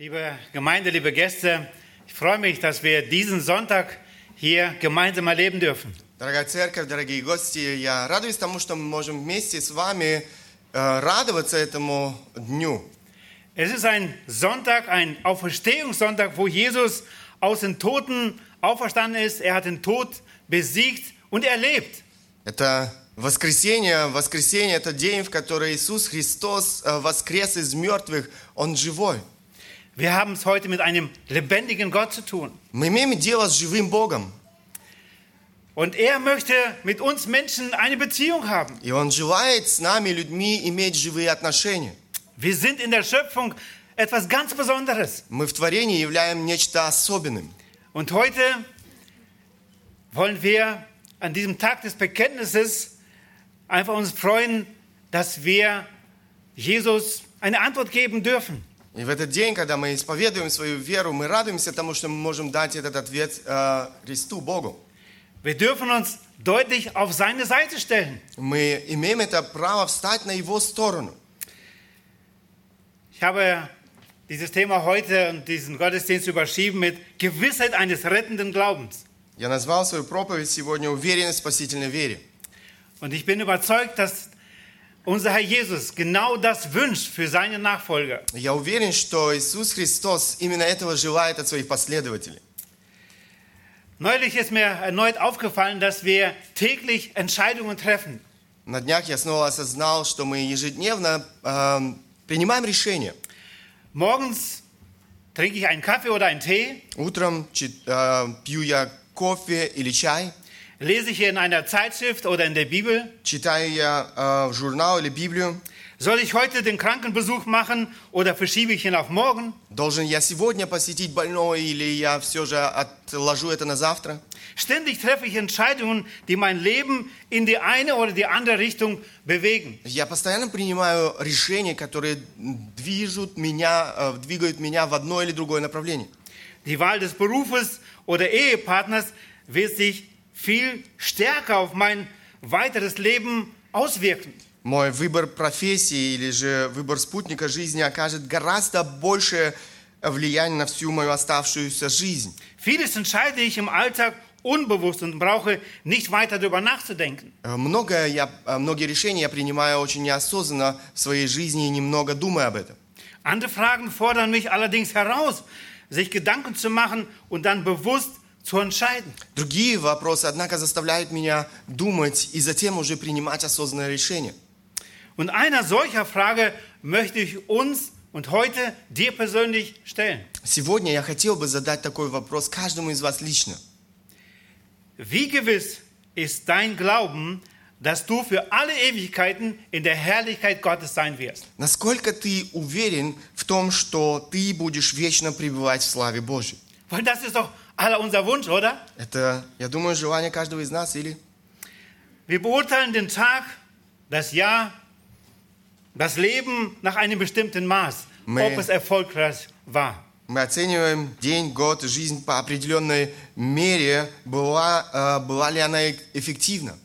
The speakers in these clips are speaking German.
Liebe Gemeinde, liebe Gäste, ich freue mich, dass wir diesen Sonntag hier gemeinsam erleben dürfen. Дорогая церковь, дорогие гости, я радуюсь тому, что мы можем вместе с вами э, радоваться этому дню. Es ist ein Sonntag, ein Auferstehungssonntag, wo Jesus aus den Toten auferstanden ist. Er hat den Tod besiegt und er lebt. Это воскресенье. Воскресенье – это день, в который Иисус Христос э, воскрес из мертвых. Он живой. Wir haben es heute mit einem lebendigen Gott zu tun. Мы имеем дело с живым Богом. Und er möchte mit uns Menschen eine Beziehung haben. И Он желает с нами, людьми, иметь живые отношения. Wir sind in der Schöpfung etwas ganz Besonderes. Мы в творении являем нечто особенным. Und heute wollen wir an diesem Tag des Bekenntnisses einfach uns freuen, dass wir Jesus eine Antwort geben dürfen. И в этот день, когда мы исповедуем свою веру, мы радуемся тому, что мы можем дать этот ответ э, Христу, Богу. Wir dürfen uns deutlich auf seine Seite stellen. Мы имеем это право встать на Его сторону. Ich habe dieses Thema heute und diesen Gottesdienst überschrieben mit Gewissheit eines rettenden Glaubens. Я назвал свою проповедь сегодня «Уверенность в спасительной вере». Und ich bin überzeugt, dass unser Herr Jesus genau das wünscht für seine Nachfolger. Я уверен, что Иисус Христос именно этого желает от своих последователей. Neulich ist mir erneut aufgefallen, dass wir täglich Entscheidungen treffen. На днях я снова осознал, что мы ежедневно э, принимаем решения. Morgens trinke ich einen Kaffee oder einen Tee, Утром чи- э, пью я кофе или чай, lese ich in einer Zeitschrift oder in der Bibel. читаю я э, журнал или Библию. Soll ich heute den Krankenbesuch machen oder verschiebe ich ihn auf morgen? Должен я сегодня посетить больного или я все же отложу это на завтра? Ständig treffe ich Entscheidungen, die mein Leben in die eine oder die andere Richtung bewegen. Я постоянно принимаю решения, которые движут меня, э, двигают меня в одно или другое направление. Die Wahl des Berufes oder Ehepartners wird sich viel stärker auf mein weiteres Leben auswirken. Мой выбор профессии или же выбор спутника жизни окажет гораздо большее влияние на всю мою оставшуюся жизнь. Vieles entscheide ich im Alltag unbewusst und brauche nicht weiter darüber nachzudenken. Э, Многое я, э, многие решения я принимаю очень неосознанно в своей жизни и немного думая об этом. Andere Fragen fordern mich allerdings heraus, sich Gedanken zu machen und dann bewusst zu entscheiden. Другие вопросы, однако, заставляют меня думать и затем уже принимать осознанное решение. Und einer solcher Frage möchte ich uns und heute dir persönlich stellen. Сегодня я хотел бы задать такой вопрос каждому из вас лично. Wie gewiss ist dein Glauben, dass du für alle Ewigkeiten in der Herrlichkeit Gottes sein wirst? Насколько ты уверен в том, что ты будешь вечно пребывать в славе Божьей? Weil das ist doch aller unser Wunsch, oder? Это, я думаю, желание каждого из нас или... Wir beurteilen den Tag, das Jahr, das Leben nach einem bestimmten Maß, Me- ob es erfolgreich war. Мы оцениваем день, год, жизнь по определенной мере, была, э, была ли она эффективна.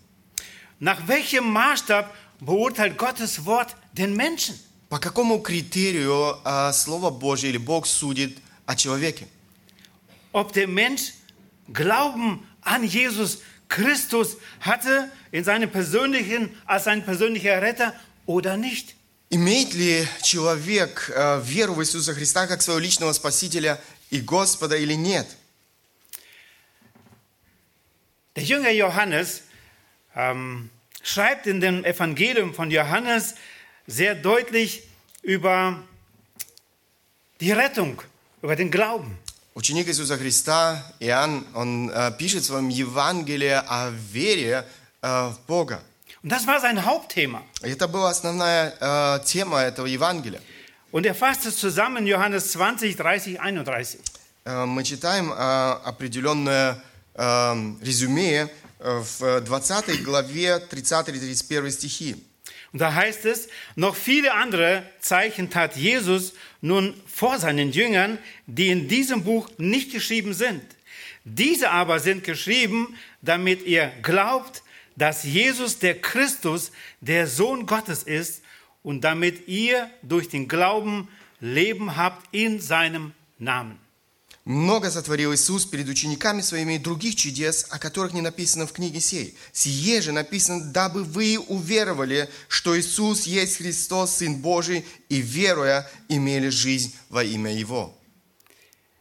Nach welchem Maßstab beurteilt Gottes Wort den Menschen? По какому критерию э, Слово Божье или Бог судит о человеке? Ob der Mensch Glauben an Jesus Christus hatte in seinem persönlichen, als sein persönlicher Retter oder nicht? Имеет ли человек э, веру в Иисуса Христа как своего личного Спасителя и Господа или нет? Der Jünger Johannes ähm, schreibt in dem Evangelium von Johannes sehr deutlich über die Rettung, über den Glauben. Ученик Иисуса Христа, Иоанн, он э, пишет в своем Евангелии о вере э, в Бога. Und das war sein Hauptthema. Это была основная э, тема этого Евангелия. Und er fasst es zusammen in Johannes 20, 30, 31. Э, мы читаем определенное э, резюме в 20 главе 30-31 стихи. Und da heißt es, noch viele andere Zeichen tat Jesus nun vor seinen Jüngern, die in diesem Buch nicht geschrieben sind. Diese aber sind geschrieben, damit ihr glaubt, dass Jesus der Christus, der Sohn Gottes ist, und damit ihr durch den Glauben Leben habt in seinem Namen. Много сотворил Иисус перед учениками своими и других чудес, о которых не написано в книге сей. Сие же написано, дабы вы уверовали, что Иисус есть Христос, Сын Божий, и веруя, имели жизнь во имя Его.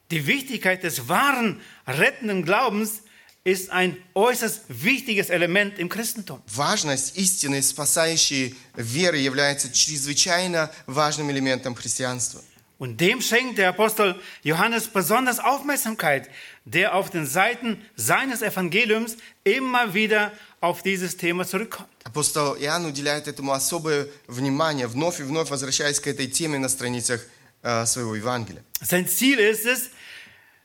Die Wichtigkeit des wahren, rettenden Glaubens ist ein äußerst wichtiges Element im Christentum. Важность истинной спасающей веры является чрезвычайно важным элементом христианства. Und dem schenkt der Apostel Johannes besonders Aufmerksamkeit, der auf den Seiten seines Evangeliums immer wieder auf dieses Thema zurückkommt. Апостол Иоанн уделяет этому особое внимание, вновь и вновь возвращаясь к этой теме на страницах э, своего Евангелия. Sein Ziel ist es,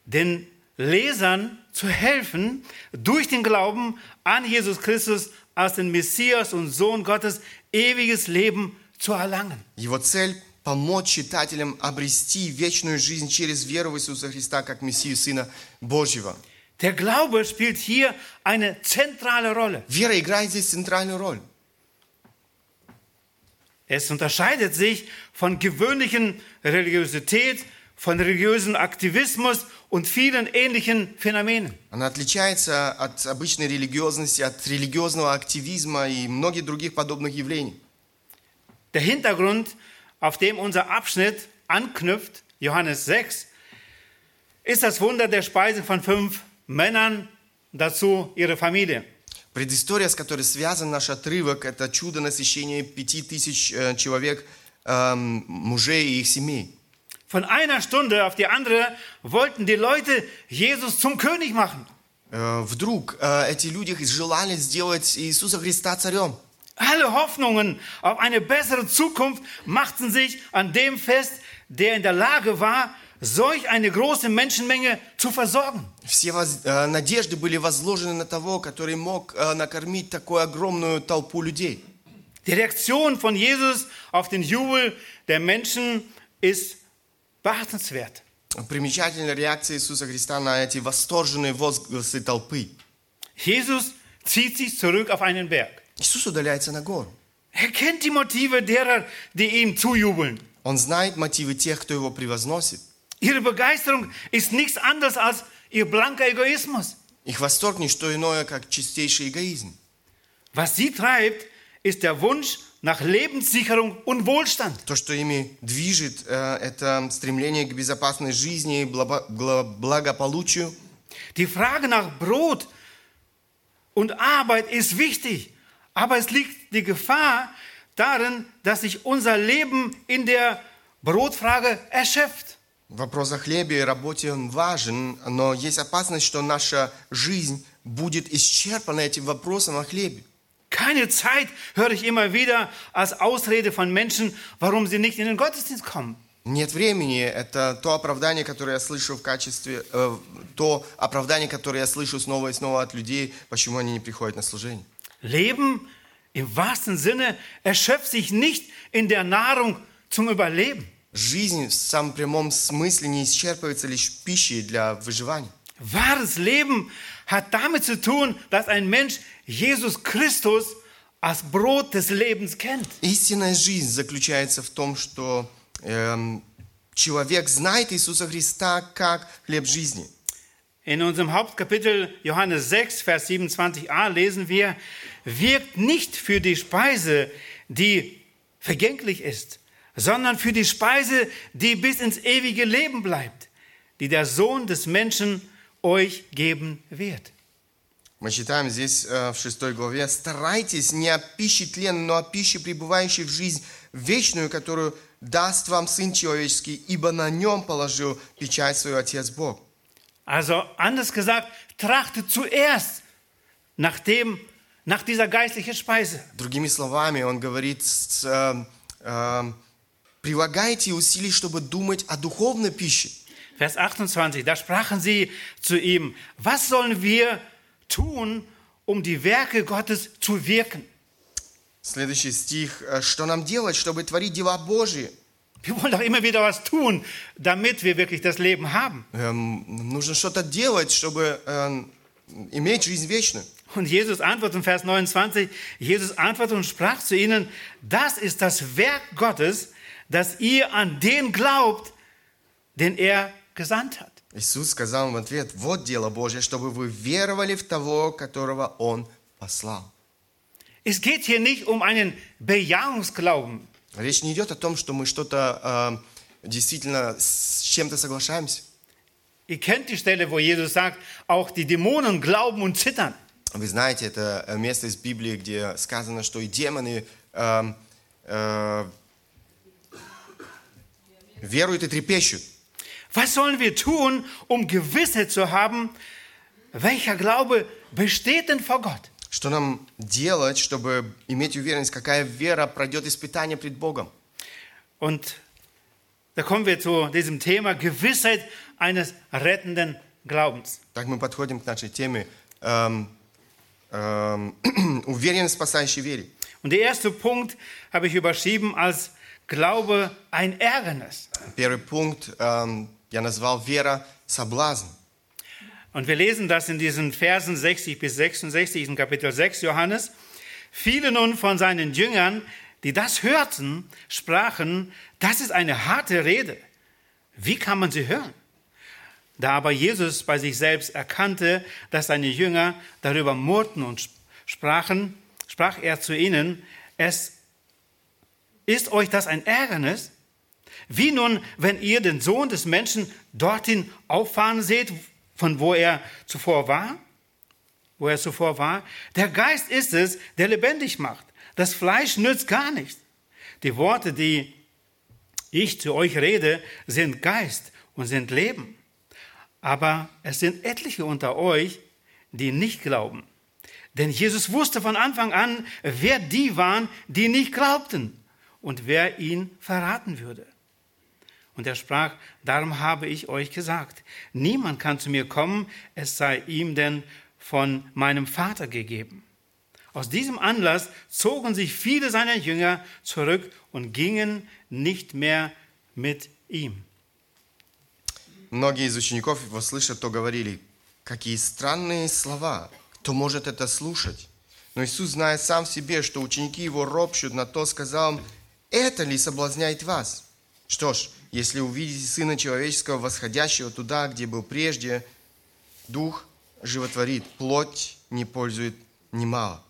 den Lesern zu helfen, durch den Glauben an Jesus Christus als den Messias und Sohn Gottes ewiges Leben zu erlangen. Его цель – помочь читателям обрести вечную жизнь через веру в Иисуса Христа как Мессию Сына Божьего. Der Glaube spielt hier eine zentrale Rolle. Вера играет здесь центральную роль. Es unterscheidet sich von gewöhnlichen Religiosität, von religiösen Aktivismus und vielen ähnlichen Phänomenen. Она отличается от обычной религиозности, от религиозного активизма и многих других подобных явлений. Der Hintergrund, auf dem unser Abschnitt anknüpft, Johannes 6, ist das Wunder der Speise von fünf Männern, dazu ihre Familie. Предыстория, с которой связан наш отрывок, это чудо насыщения пяти тысяч э, человек, эм, мужей и их семей. Von einer Stunde auf die andere wollten die Leute Jesus zum König machen. Э, Вдруг э, эти люди желали сделать Иисуса Христа царем. Alle Hoffnungen auf eine bessere Zukunft machten sich an dem fest, der in der Lage war, solch eine große Menschenmenge zu versorgen. Все воз- э, надежды были возложены на того, который мог э, накормить такую огромную толпу людей. Die Reaktion von Jesus auf den Jubel der Menschen ist beachtenswert. Примечательная реакция Иисуса Христа на эти восторженные возгласы толпы. Jesus zieht sich zurück auf einen Berg. Иисус удаляется на гору. Er kennt die Motive derer, die ihm zujubeln. Он знает мотивы тех, кто его превозносит. Ihre Begeisterung ist nichts anderes als ihr blanker Egoismus. Их восторг не что иное, как чистейший эгоизм. Was sie treibt, ist der Wunsch nach Lebenssicherung und Wohlstand. То, что ими движет, э, это стремление к безопасной жизни и благополучию. Die Frage nach Brot und Arbeit ist wichtig, aber es liegt die Gefahr darin, dass sich unser Leben in der Brotfrage erschöpft. Вопрос о хлебе и работе он важен, но есть опасность, что наша жизнь будет исчерпана этим вопросом о хлебе. Keine Zeit höre ich immer wieder als Ausrede von Menschen, warum sie nicht in den Gottesdienst kommen. Нет времени – это то оправдание, которое я слышу в качестве, э, то оправдание, которое я слышу снова и снова от людей, почему они не приходят на служение. Leben im wahrsten Sinne erschöpft sich nicht in der Nahrung zum Überleben. Жизнь в самом прямом смысле не исчерпывается лишь пищей для выживания. Wahres Leben hat damit zu tun, dass ein Mensch Jesus Christus als Brot des Lebens kennt. Истинная жизнь заключается в том, что эм, человек знает Иисуса Христа как хлеб жизни. In unserem Hauptkapitel Johannes 6, Vers 27a lesen wir, wirkt nicht für die Speise, die vergänglich ist, sondern für die Speise, die bis ins ewige Leben bleibt, die der Sohn des Menschen euch geben wird. Мы читаем здесь э, в шестой главе, «Старайтесь не о пище тленной, но о пище, пребывающей в жизнь вечную, которую даст вам Сын Человеческий, ибо на нем положил печать свою Отец Бог». Also anders gesagt, trachtet zuerst nach, dem, nach dieser geistlichen Speise. Другими словами, он говорит, с, э, э, прилагайте усилий, чтобы думать о духовной пище. Vers 28, da sprachen sie zu ihm, was sollen wir tun, um die Werke Gottes zu wirken? Следующий стих. «Э, Что нам делать, чтобы творить дела Божьи? Wir wollen doch immer wieder was tun, damit wir wirklich das Leben haben. Эм, нужно что-то делать, чтобы эм, иметь жизнь вечную. Und Jesus antwortet in Vers 29, Jesus antwortet und sprach zu ihnen, das ist das Werk Gottes, dass ihr an den glaubt, den er gesandt hat. Иисус сказал им в ответ, вот дело Божье, чтобы вы веровали в того, которого Он послал. Es geht hier nicht um einen Bejahungsglauben. Речь не идет о том, что мы что-то э, действительно с чем-то соглашаемся. Ihr kennt die Stelle, wo Jesus sagt, auch die Dämonen glauben und zittern. Вы знаете, это э, место из Библии, где сказано, что и демоны эм, э, веруют и трепещут. Was sollen wir tun, um Gewissheit zu haben, welcher Glaube besteht denn vor Gott? Что нам делать, чтобы иметь уверенность, какая вера пройдет испытание пред Богом? Und da kommen wir zu diesem Thema Gewissheit eines rettenden Glaubens. Так мы подходим к нашей теме эм, эм, уверенность спасающей вере. Und der erste Punkt habe ich überschrieben als Glaube ein Ärgernis. Первый пункт эм, я назвал вера соблазн. Und wir lesen das in diesen Versen 60 bis 66 in Kapitel 6 Johannes. Viele nun von seinen Jüngern, die das hörten, sprachen, das ist eine harte Rede. Wie kann man sie hören? Da aber Jesus bei sich selbst erkannte, dass seine Jünger darüber murrten und sprachen, sprach er zu ihnen, es ist euch das ein Ärgernis? Wie nun, wenn ihr den Sohn des Menschen dorthin auffahren seht, von wo er zuvor war? Wo er zuvor war? Der Geist ist es, der lebendig macht. Das Fleisch nützt gar nichts. Die Worte, die ich zu euch rede, sind Geist und sind Leben. Aber es sind etliche unter euch, die nicht glauben. Denn Jesus wusste von Anfang an, wer die waren, die nicht glaubten und wer ihn verraten würde. Und er sprach, darum habe ich euch gesagt, niemand kann zu mir kommen, es sei ihm denn von meinem Vater gegeben. Aus diesem Anlass zogen sich viele seiner Jünger zurück und gingen nicht mehr mit ihm. Многие из учеников его слышат, то говорили, какие странные слова, кто может это слушать? Но Иисус, зная сам в себе, что ученики его ропщут, на то сказал им, это ли соблазняет вас? Что ж, если увидите Сына Человеческого, восходящего туда, где был прежде, Дух животворит, плоть не пользует немало.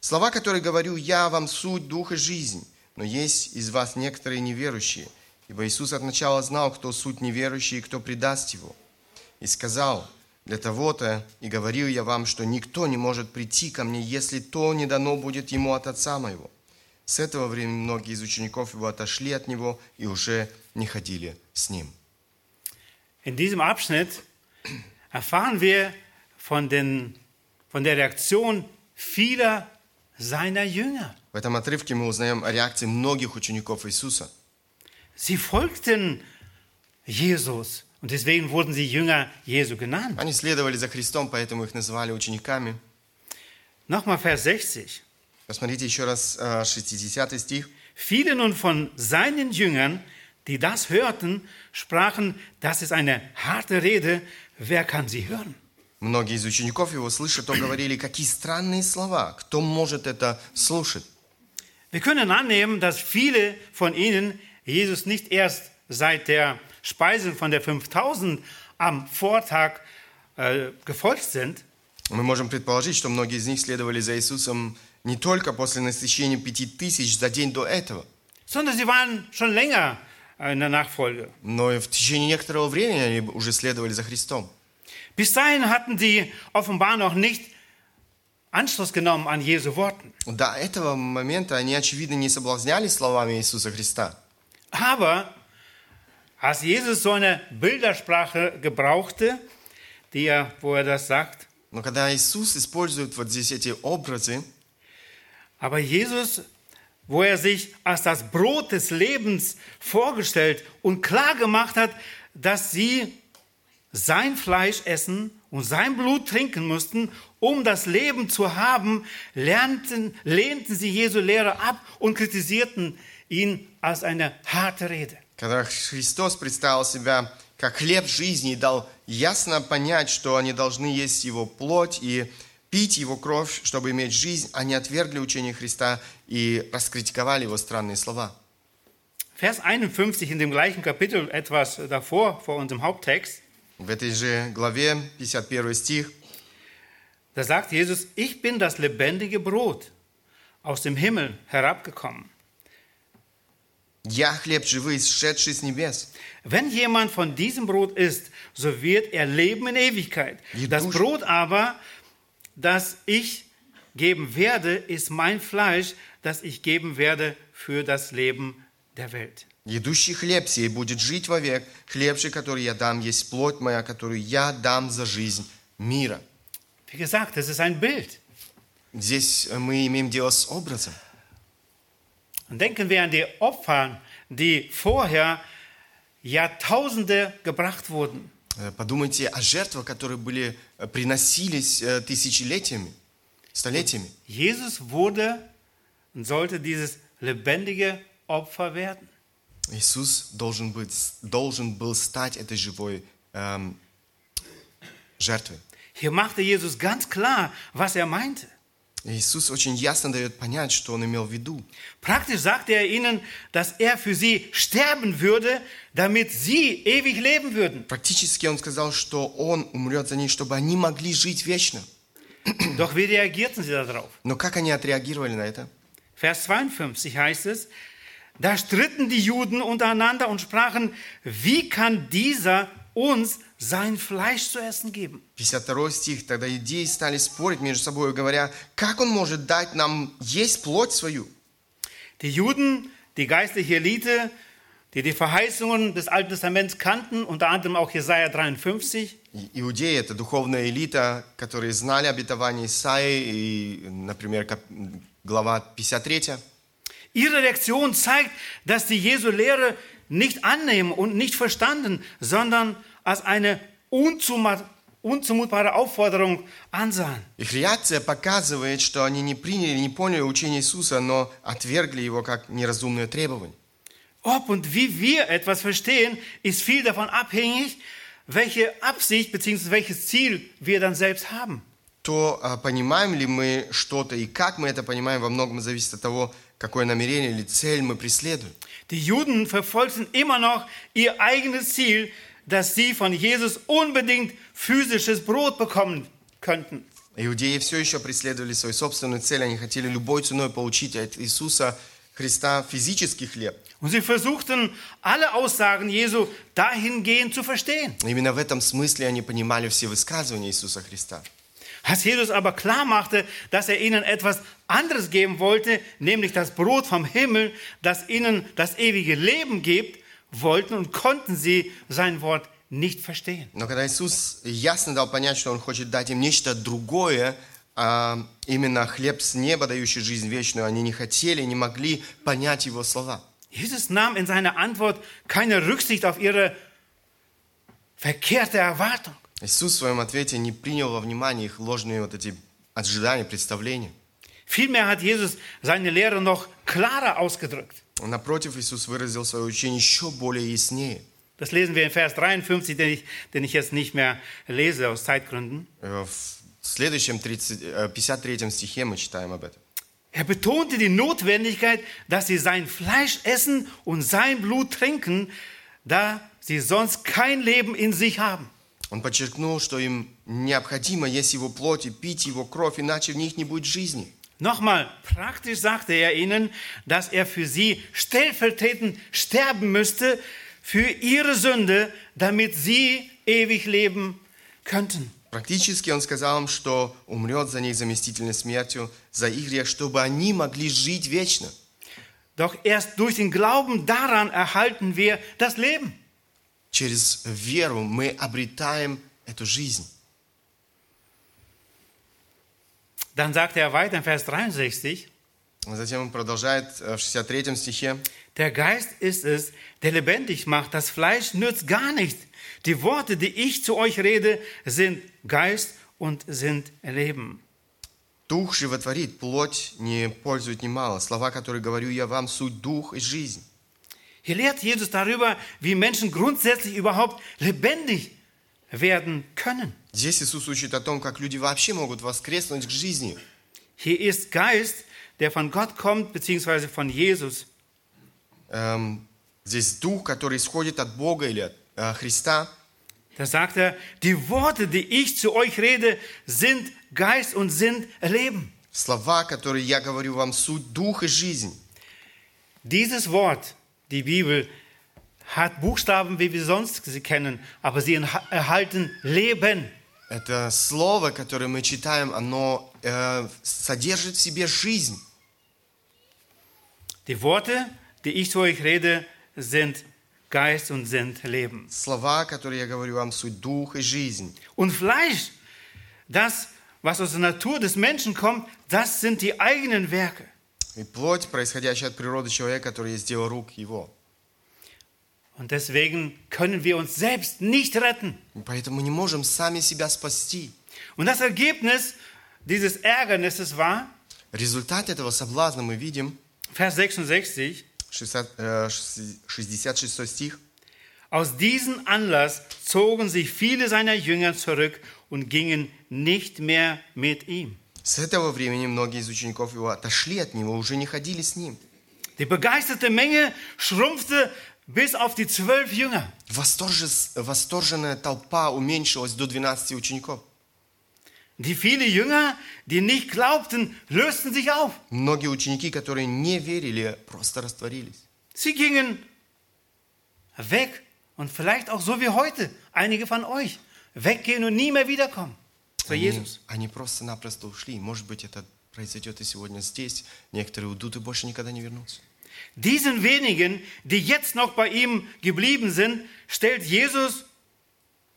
Слова, которые говорю я, вам суть Духа жизнь, но есть из вас некоторые неверующие. Ибо Иисус от начала знал, кто суть неверующий и кто предаст его. И сказал, для того-то и говорил я вам, что никто не может прийти ко мне, если то не дано будет ему от Отца моего. С этого времени многие из учеников его отошли от него и уже не ходили с ним. In diesem Abschnitt erfahren wir von, den, von der Reaktion vieler seiner Jünger. В этом отрывке мы узнаем о реакции многих учеников Иисуса. Sie folgten Jesus und deswegen wurden sie Jünger Jesu genannt. Они следовали за Христом, поэтому их называли учениками. Nochmal Vers 60. Посмотрите еще раз э, 60 стих. Viele nun von seinen Jüngern, die das hörten, sprachen, das ist eine harte Rede, wer kann sie hören? Многие из учеников его, слыша то, говорили, какие странные слова, кто может это слушать? Wir können annehmen, dass viele von ihnen Jesus nicht erst seit der Speisung von der 5000 am Vortag äh, gefolgt sind, Мы можем предположить, что многие из них следовали за Иисусом не только после насыщения пяти тысяч за день до этого, sondern sie waren schon länger äh, in der Nachfolge. но в течение некоторого времени они уже следовали за Христом. Bis dahin hatten sie offenbar noch nicht Anschluss genommen an Jesu Worten. До этого момента они, очевидно, не соблазнялись словами Иисуса Христа. Aber als Jesus so eine Bildersprache gebrauchte, die er, wo er das sagt, Но когда Иисус использует вот здесь эти образы, aber Jesus, wo er sich als das Brot des Lebens vorgestellt und klar gemacht hat, dass sie sein Fleisch essen und sein Blut trinken mussten, um das Leben zu haben, lernten, lehnten sie Jesu Lehre ab und kritisierten ihn als eine harte Rede. когда Христос представил себя как хлеб жизни и дал ясно понять, что они должны есть Его плоть и пить Его кровь, чтобы иметь жизнь, они отвергли учение Христа и раскритиковали Его странные слова. Vers 51 in dem gleichen Kapitel, etwas davor, vor unserem Haupttext, В этой же главе, 51 стих, da sagt Jesus, ich bin das lebendige Brot aus dem Himmel herabgekommen. «Я хлеб живый, сшедший с небес». Wenn jemand von diesem Brot isst, so wird er leben in Ewigkeit. Wie Das du- Brot aber, das ich geben werde, ist mein Fleisch, das ich geben werde für das Leben der Welt. «Едущий хлеб сей будет жить вовек, хлеб же, который я дам, есть плоть моя, которую я дам за жизнь мира». Wie gesagt, das ist ein Bild. Здесь мы имеем дело с образом. Und denken wir an die Opfer, die vorher Jahrtausende gebracht wurden. Э, Подумайте о жертвах, которые были, э, приносились э, тысячелетиями, столетиями. Jesus wurde und sollte dieses lebendige Opfer werden. Иисус должен, быть, должен был стать этой живой эм, жертвой. Hier machte Jesus ganz klar, was er meinte. Иисус очень ясно дает понять, что Он имел в виду. Praktisch sagte er ihnen, dass er für sie sterben würde, damit sie ewig leben würden. Практически Он сказал, что Он умрет за них, чтобы они могли жить вечно. Doch wie reagierten sie darauf? Но как они отреагировали на это? Vers 52 heißt es, da stritten die Juden untereinander und sprachen, wie kann dieser uns sein Fleisch zu essen geben? 52 стих. Тогда идеи стали спорить между собой, говоря, как Он может дать нам есть плоть свою? Die Juden, die geistliche Elite, die die Verheißungen des Alten Testaments kannten, unter anderem auch Jesaja 53, И- Иудеи – это духовная элита, которые знали обетование Исаи, и, например, кап- глава 53. Ihre Reaktion zeigt, dass sie Jesu Lehre nicht annehmen und nicht verstanden, sondern als eine unzuma- unzumutbare Aufforderung ansahen. Их реакция показывает, что они не приняли, не поняли учение Иисуса, но отвергли его как неразумное требование. Ob und wie wir etwas verstehen, ist viel davon abhängig, welche Absicht bzw. welches Ziel wir dann selbst haben. То а, понимаем ли мы что-то и как мы это понимаем, во многом зависит от того, какое намерение или цель мы преследуем. Die Juden verfolgten immer noch ihr eigenes Ziel, dass sie von Jesus unbedingt physisches Brot bekommen könnten. Иудеи все еще преследовали свою собственную цель, они хотели любой ценой получить от Иисуса Христа физический хлеб. Und sie versuchten, alle Aussagen Jesu dahingehend zu verstehen. Именно в этом смысле они понимали все высказывания Иисуса Христа. Als Jesus aber klar machte, dass er ihnen etwas anderes geben wollte, nämlich das Brot vom Himmel, das ihnen das ewige Leben gibt, wollten und konnten sie sein Wort nicht verstehen. Но когда Иисус ясно дал понять, что Он хочет дать им нечто другое, а именно хлеб с неба, дающий жизнь вечную, они не хотели, не могли понять Его слова. Jesus nahm in seiner Antwort keine Rücksicht auf ihre verkehrte Erwartung. Иисус в своем ответе не принял во внимание их ложные вот эти ожидания, представления. Vielmehr hat Jesus seine Lehre noch klarer ausgedrückt. Напротив, Иисус выразил свое учение еще более яснее. Das lesen wir in Vers 53, den ich, den ich jetzt nicht mehr lese aus Zeitgründen. Э, В следующем 30, э, 53 стихе мы читаем об этом. Er betonte die Notwendigkeit, dass sie sein Fleisch essen und sein Blut trinken, da sie sonst kein Leben in sich haben. Он подчеркнул, что им необходимо есть Его плоть и пить Его кровь, иначе в них не будет жизни. Nochmal, praktisch sagte er ihnen, dass er für sie stellvertretend sterben müsste für ihre Sünde, damit sie ewig leben könnten. Практически он сказал им, что умрет за них заместительной смертью, за их грех, чтобы они могли жить вечно. Doch erst durch den Glauben daran erhalten wir das Leben. Через веру мы обретаем эту жизнь. Dann sagt er weiter in Vers 63, Затем он продолжает э, в 63 стихе. der Geist ist es, der lebendig macht, das Fleisch nützt gar nichts. Die Worte, die ich zu euch rede, sind Geist und sind Leben. Дух животворит, плоть не пользует немало. Слова, которые говорю я вам, суть дух и жизнь. Hier lehrt Jesus darüber, wie Menschen grundsätzlich überhaupt lebendig werden können. Здесь Иисус учит о том, как люди вообще могут воскреснуть к жизни. Hier ist Geist, der von Gott kommt, beziehungsweise von Jesus. Эм, Здесь дух, который исходит от Бога или от э, Христа. Da sagt er, die Worte, die ich zu euch rede, sind Geist und sind Leben. Слова, которые я говорю вам, суть дух и жизнь. Dieses Wort, die Bibel, hat Buchstaben, wie wir sonst sie kennen, aber sie entha- erhalten Leben. Это слово, которое мы читаем, оно э, содержит в себе жизнь. Die Worte, die ich zu euch rede, sind Geist und sind Leben. Слова, которые я говорю вам, суть дух и жизнь. Und Fleisch, das, was aus der Natur des Menschen kommt, das sind die eigenen Werke. И плоть, происходящая от природы человека, который есть дело рук его. Und deswegen können wir uns selbst nicht retten. И поэтому мы не можем сами себя спасти. Und das Ergebnis dieses Ärgernisses war, Результат этого соблазна мы видим, Vers 66, 60, э, 66 стих. aus diesem Anlass zogen sich viele seiner Jünger zurück und gingen nicht mehr mit ihm. С этого времени многие из учеников его отошли от него, уже не ходили с ним. Die begeisterte Menge schrumpfte bis auf die zwölf Jünger. Восторже- восторженная толпа уменьшилась до 12 учеников. Die viele Jünger, die nicht glaubten, lösten sich auf. Многие ученики, которые не верили, просто растворились. Sie gingen weg und vielleicht auch so wie heute, einige von euch, weggehen und nie mehr wiederkommen zu Они, Jesus. они просто-напросто ушли. Может быть, это произойдет и сегодня здесь. Некоторые уйдут и больше никогда не вернутся. Diesen wenigen, die jetzt noch bei ihm geblieben sind, stellt Jesus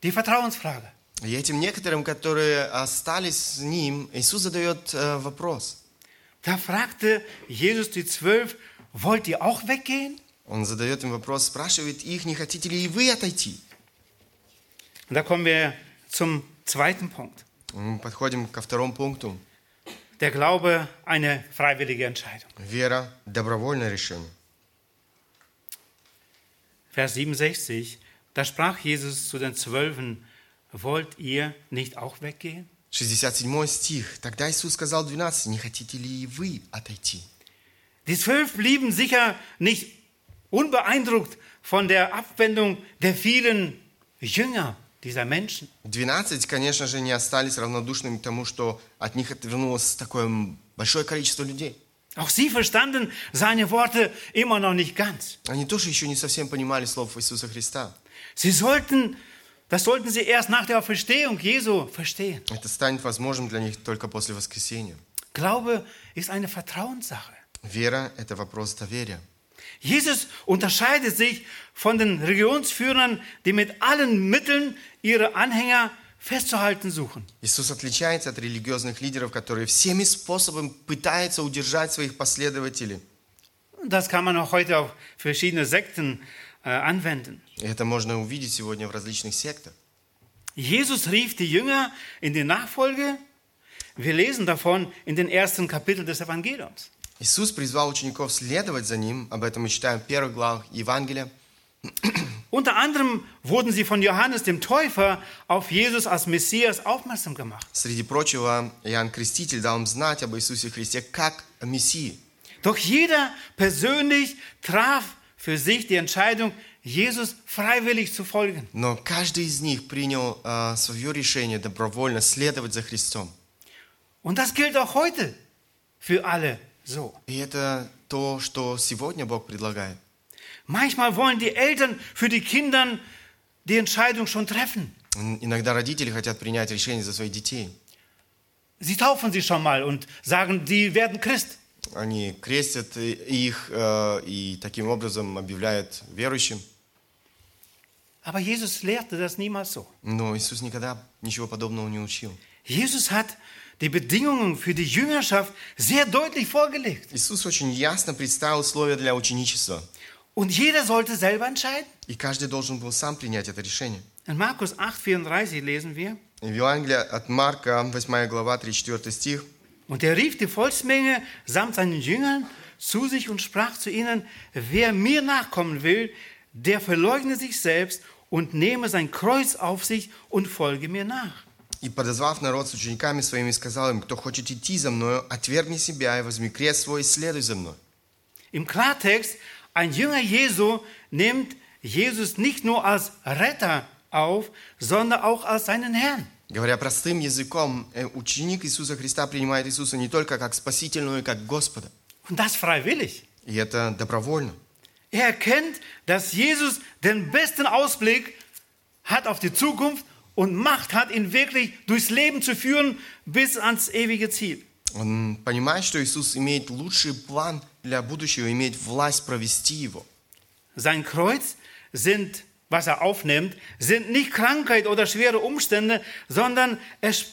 die Vertrauensfrage. И этим некоторым, которые остались с ним, Иисус задает э, вопрос. Da fragte Jesus die Zwölf, wollt ihr auch weggehen? Он задает им вопрос, спрашивает их, не хотите ли и вы отойти? Und da kommen wir zum zweiten Punkt. Мы подходим ко второму пункту. Der Glaube, eine freiwillige Entscheidung. Вера – добровольное решение. Vers 67, da sprach Jesus zu den Zwölfen, wollt ihr nicht auch weggehen? 67 стих. Тогда Иисус сказал 12, не хотите ли и вы отойти? Die Zwölf blieben sicher nicht unbeeindruckt von der Abwendung der vielen Jünger Dieser Menschen. 12, конечно же, не остались равнодушными тому, что от них отвернулось такое большое количество людей. Auch sie verstanden seine Worte immer noch nicht ganz. Они тоже еще не совсем понимали слов Иисуса Христа. Sie sollten, das sollten sie erst nach der Auferstehung Jesu verstehen. Это станет возможным для них только после воскресения. Glaube ist eine Vertrauenssache. Вера – это вопрос доверия. Jesus unterscheidet sich von den Religionsführern, die mit allen Mitteln ihre Anhänger festzuhalten suchen. Иисус отличается от религиозных лидеров, которые всеми способами пытаются удержать своих последователей. Das kann man auch heute auf verschiedene Sekten äh, anwenden. И это можно увидеть сегодня в различных сектах. Jesus rief die Jünger in die Nachfolge. Wir lesen davon in den ersten Kapiteln des Evangeliums. Иисус призвал учеников следовать за Ним, об этом мы читаем в первых главах Евангелия. Unter anderem wurden sie von Johannes dem Täufer auf Jesus als Messias aufmerksam gemacht. Среди прочего, Иоанн Креститель дал им знать об Иисусе Христе как о Мессии. Doch jeder persönlich traf für sich die Entscheidung, Jesus freiwillig zu folgen. Но каждый из них принял э, свое решение добровольно следовать за Христом. Und das gilt auch heute für alle so. И это то, что сегодня Бог предлагает. Manchmal wollen die Eltern für die Kinder die Entscheidung schon treffen. Иногда родители хотят принять решение за своих детей. Sie taufen sie schon mal und sagen, die werden Christ. Они крестят их э, и таким образом объявляют верующим. Aber Jesus lehrte das niemals so. Но Иисус никогда ничего подобного не учил. Jesus hat die Bedingungen für die Jüngerschaft sehr deutlich vorgelegt. Иисус очень ясно представил условия для ученичества. Und jeder sollte selber entscheiden. И каждый должен был сам принять это решение. In Markus 8,34 lesen wir, В Евангелии от Марка, 8 глава, 3-4 стих. Und er rief die Volksmenge samt seinen Jüngern zu sich und sprach zu ihnen, wer mir nachkommen will, der verleugne sich selbst und nehme sein Kreuz auf sich und folge mir nach. «И, подозвав народ с учениками своими, сказал им, кто хочет идти за мною, отвергни себя и возьми крест свой и следуй за мной». Im Klartext, Ein Jünger Jesu nimmt Jesus nicht nur als Retter auf, sondern auch als seinen Herrn. Говоря простым языком, э, ученик Иисуса Христа принимает Иисуса не только как Спасителя, но и как Господа. Und das freiwillig. И это добровольно. Er erkennt, dass Jesus den besten Ausblick hat auf die Zukunft und Macht hat, ihn wirklich durchs Leben zu führen bis ans ewige Ziel. Он понимает, что Иисус имеет лучший план для будущего, имеет власть провести его. Sein Kreuz sind, was er aufnimmt, sind nicht Krankheit oder schwere Umstände, sondern es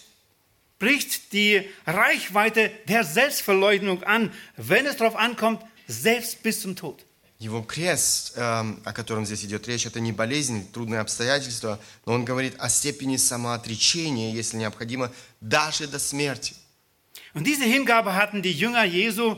spricht die Reichweite der Selbstverleugnung an, wenn es darauf ankommt, selbst bis zum Tod. Его крест, эм, о котором здесь идет речь, это не болезнь, трудные обстоятельства, но он говорит о степени самоотречения, если необходимо, даже до смерти. Und diese Hingabe hatten die Jünger Jesu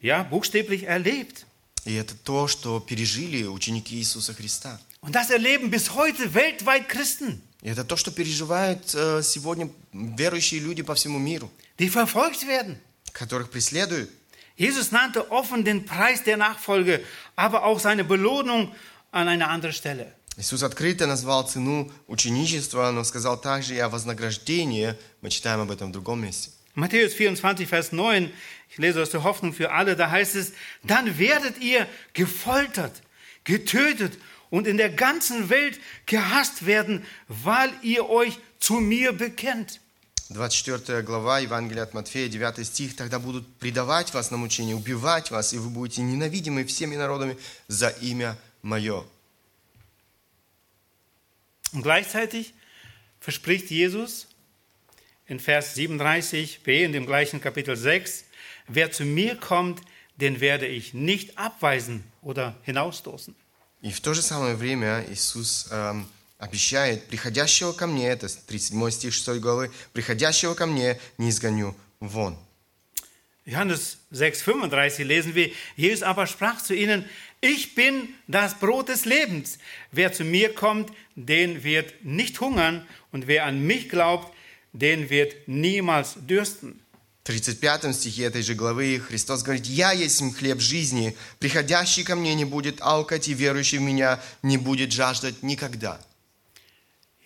ja buchstäblich erlebt. И это то, что пережили ученики Иисуса Христа. Und das erleben bis heute weltweit Christen, И это то, что переживают э, сегодня верующие люди по всему миру, die verfolgt werden. которых преследуют. Jesus nannte offen den Preis der Nachfolge, aber auch seine Belohnung an einer anderen Stelle. Иисус открыто назвал цену ученичества, но сказал также и о вознаграждении. Мы читаем об этом в другом месте. Matthäus 24, Vers 9, ich lese aus der Hoffnung für alle, da heißt es, dann werdet ihr gefoltert, getötet und in der ganzen Welt gehasst werden, weil ihr euch zu mir bekennt. 24 глава Евангелия от Матфея, 9 стих. «Тогда будут предавать вас на мучение, убивать вас, и вы будете ненавидимы всеми народами за имя Мое». Und gleichzeitig verspricht Jesus in Vers 37b in dem gleichen Kapitel 6, wer zu mir kommt, den werde ich nicht abweisen oder hinausstoßen. И в то же самое время Иисус эм, обещает, приходящего ко мне, это 37 стих 6 главы, приходящего ко мне не изгоню вон. Johannes 6,35 lesen wir, Jesus aber sprach zu ihnen, ich bin das Brot des Lebens. Wer zu mir kommt, den wird nicht hungern und wer an mich glaubt, den wird niemals dürsten. В 35 стихе этой же главы Христос говорит, «Я есть хлеб жизни, приходящий ко мне не будет алкать, и верующий в меня не будет жаждать никогда».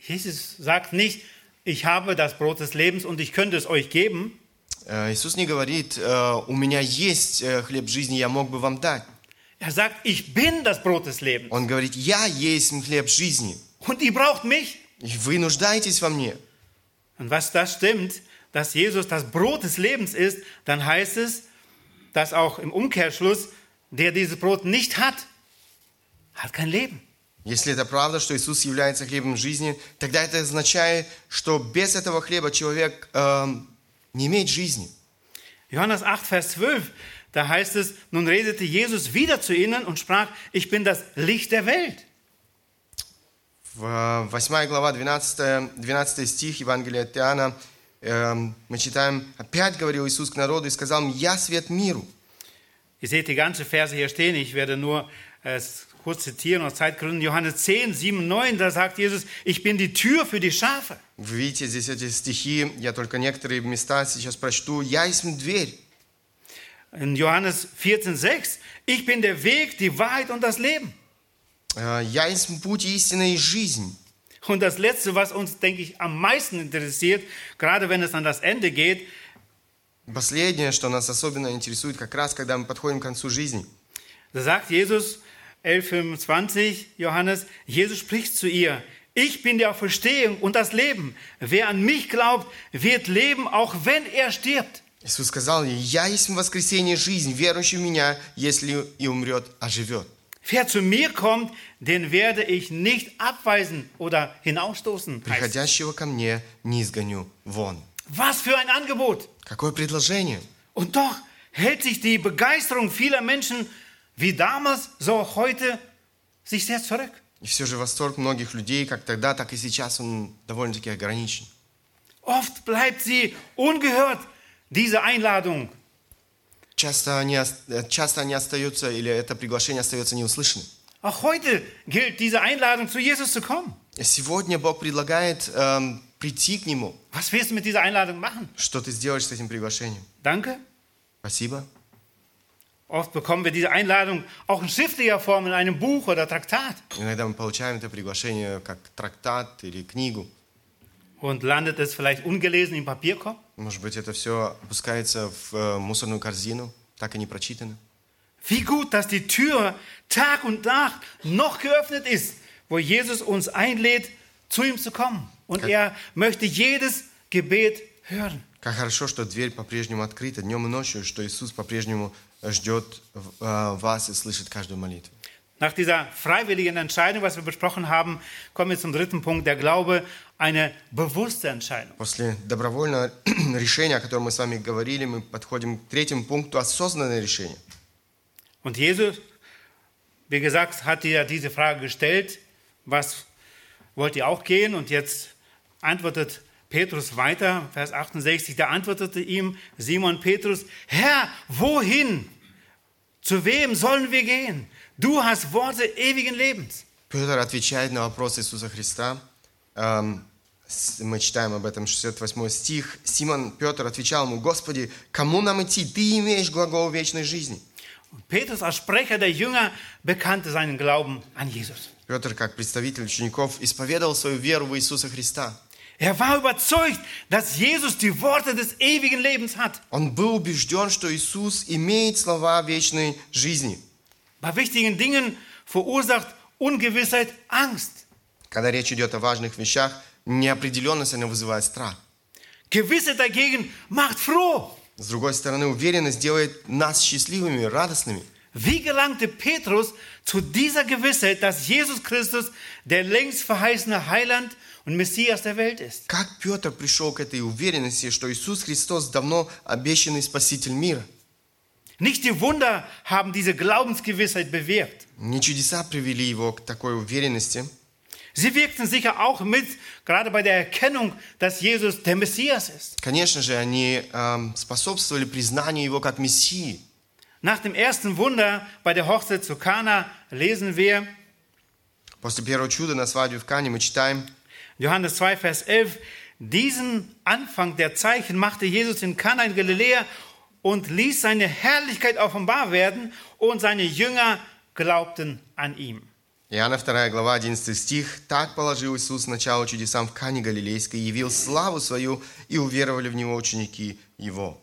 Jesus sagt nicht, ich habe das Brot des Lebens und ich könnte es euch geben. Э, Иисус не говорит, «Э, у меня есть э, хлеб жизни, я мог бы вам дать. Er sagt, ich bin das Brot des Lebens Он говорит, я есть хлеб жизни, und ihr braucht mich. и вы нуждаетесь во мне. Und was das stimmt, dass Jesus das Brot des Lebens ist, dann heißt es, dass auch im Umkehrschluss, der dieses Brot nicht hat, hat kein Leben. Если это правда, что Иисус является хлебом жизни, тогда это означает, что без этого хлеба человек эм, не имеет жизни. Johannes 8, Vers 12, da heißt es, nun redete Jesus wieder zu ihnen und sprach, ich bin das Licht der Welt. В 8 глава, 12, 12 стих Евангелия от Иоанна, эм, мы читаем, «Опять говорил Иисус к народу и сказал им, «Я свет миру». Ihr seht die ganze Verse hier stehen, ich werde nur äh, es kurz zitieren aus Zeitgründen. Johannes 10, 7, 9, da sagt Jesus, ich bin die Tür für die Schafe. Вы видите здесь эти стихи, я только некоторые места сейчас прочту. «Я есть дверь». In Johannes 14, 6, ich bin der Weg, die Wahrheit und das Leben. Э, «Я есть путь, истина и жизнь». Und das Letzte, was uns, denke ich, am meisten interessiert, gerade wenn es an das Ende geht, Последнее, что нас особенно интересует, как раз когда мы подходим к концу жизни. da sagt Jesus, 11,25, Johannes, Jesus spricht zu ihr, ich bin die Auferstehung und das Leben. Wer an mich glaubt, wird leben, auch wenn er stirbt. Иисус сказал ей, «Я есть воскресение жизнь, верующий в Меня, если и умрет, оживет». Wer zu mir kommt, den werde ich nicht abweisen oder hinausstoßen. heißt es. «Приходящего ко мне не изгоню вон». Was für ein Angebot! Какое предложение? Und doch hält sich die Begeisterung vieler Menschen wie damals, so heute, sich sehr zurück. И все же восторг многих людей, как тогда, так и сейчас, он довольно-таки ограничен. Oft bleibt sie ungehört, diese Einladung. Часто они, э, часто они остаются, или это приглашение остается неуслышанным. Auch heute gilt diese Einladung, zu Jesus zu kommen. Сегодня Бог предлагает эм, прийти к Нему. Was willst du mit dieser Einladung machen? Что ты сделаешь с этим приглашением? Danke? Спасибо. Oft bekommen wir diese Einladung auch in schriftlicher Form in einem Buch oder Traktat. Иногда мы получаем это приглашение как трактат или книгу. Und landet es vielleicht ungelesen im Papierkorb? Может быть, это все опускается в э, мусорную корзину, так и не прочитано. Wie gut, dass die Tür Tag und Nacht noch geöffnet ist, wo Jesus uns einlädt, zu ihm zu kommen. Und er möchte jedes Gebet hören. Как хорошо, что дверь по-прежнему открыта днем и ночью, что Иисус по-прежнему ждет э, вас и слышит каждую молитву. Nach dieser freiwilligen Entscheidung, was wir besprochen haben, kommen wir zum dritten Punkt, der Glaube, eine bewusste Entscheidung. После добровольного решения, о котором мы с вами говорили, мы подходим к третьему пункту – осознанное решение. Und Jesus, wie gesagt, hat dir diese Frage gestellt, was wollt ihr auch gehen? Und jetzt antwortet Petrus weiter, Vers 68, da antwortete ihm Simon Petrus, Herr, wohin? Zu wem sollen wir gehen? Du hast Worte ewigen Lebens. Петр отвечает на вопрос Иисуса Христа. Эм, с- Мы читаем об этом 68 стих. Симон Петр отвечал ему, «Господи, кому нам идти? Ты имеешь глагол вечной жизни». Und Petrus als Sprecher der Jünger bekannte seinen Glauben an Jesus. Петр, как представитель учеников, исповедовал свою веру в Иисуса Христа. Er war überzeugt, dass Jesus die Worte des ewigen Lebens hat. Он был убежден, что Иисус имеет слова вечной жизни. Bei wichtigen Dingen verursacht Ungewissheit Angst. Когда речь идет о важных вещах, неопределенность, она вызывает страх. Gewissheit dagegen macht froh. С другой стороны, уверенность делает нас счастливыми, радостными. Wie gelangte Petrus zu dieser Gewissheit, dass Jesus Christus der längst verheißene Heiland und Messias der Welt ist? Как Петр пришел к этой уверенности, что Иисус Христос давно обещанный Спаситель мира? Nicht die Wunder haben diese Glaubensgewissheit bewirkt. Не чудеса привели его к такой уверенности. Sie wirkten sicher auch mit, gerade bei der Erkennung, dass Jesus der Messias ist. Конечно же, они эм, способствовали признанию его как Мессии. Nach dem ersten Wunder bei der Hochzeit zu Kana lesen wir, После первого чуда на свадьбе в Кане мы читаем, Johannes 2, Vers 11, diesen Anfang der Zeichen machte Jesus in Kana in Galiläa und ließ seine Herrlichkeit offenbar werden und seine Jünger glaubten an ihm. Иоанна 2 глава 11 стих. «Так положил Иисус начало чудесам в Кане Галилейской, явил славу свою, и уверовали в Него ученики Его».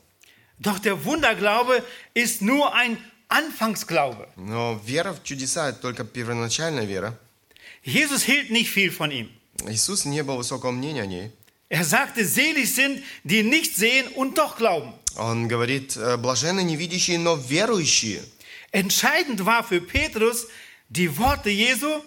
Doch der Wunderglaube ist nur ein Anfangsglaube. Но вера в чудеса – это только первоначальная вера. Jesus hielt nicht viel von ihm. Иисус не был высокого мнения о ней. Er sagte, selig sind, die nicht sehen und doch glauben. Он говорит, «Э, блаженны невидящие, но верующие. Entscheidend war für Petrus die Worte Jesu,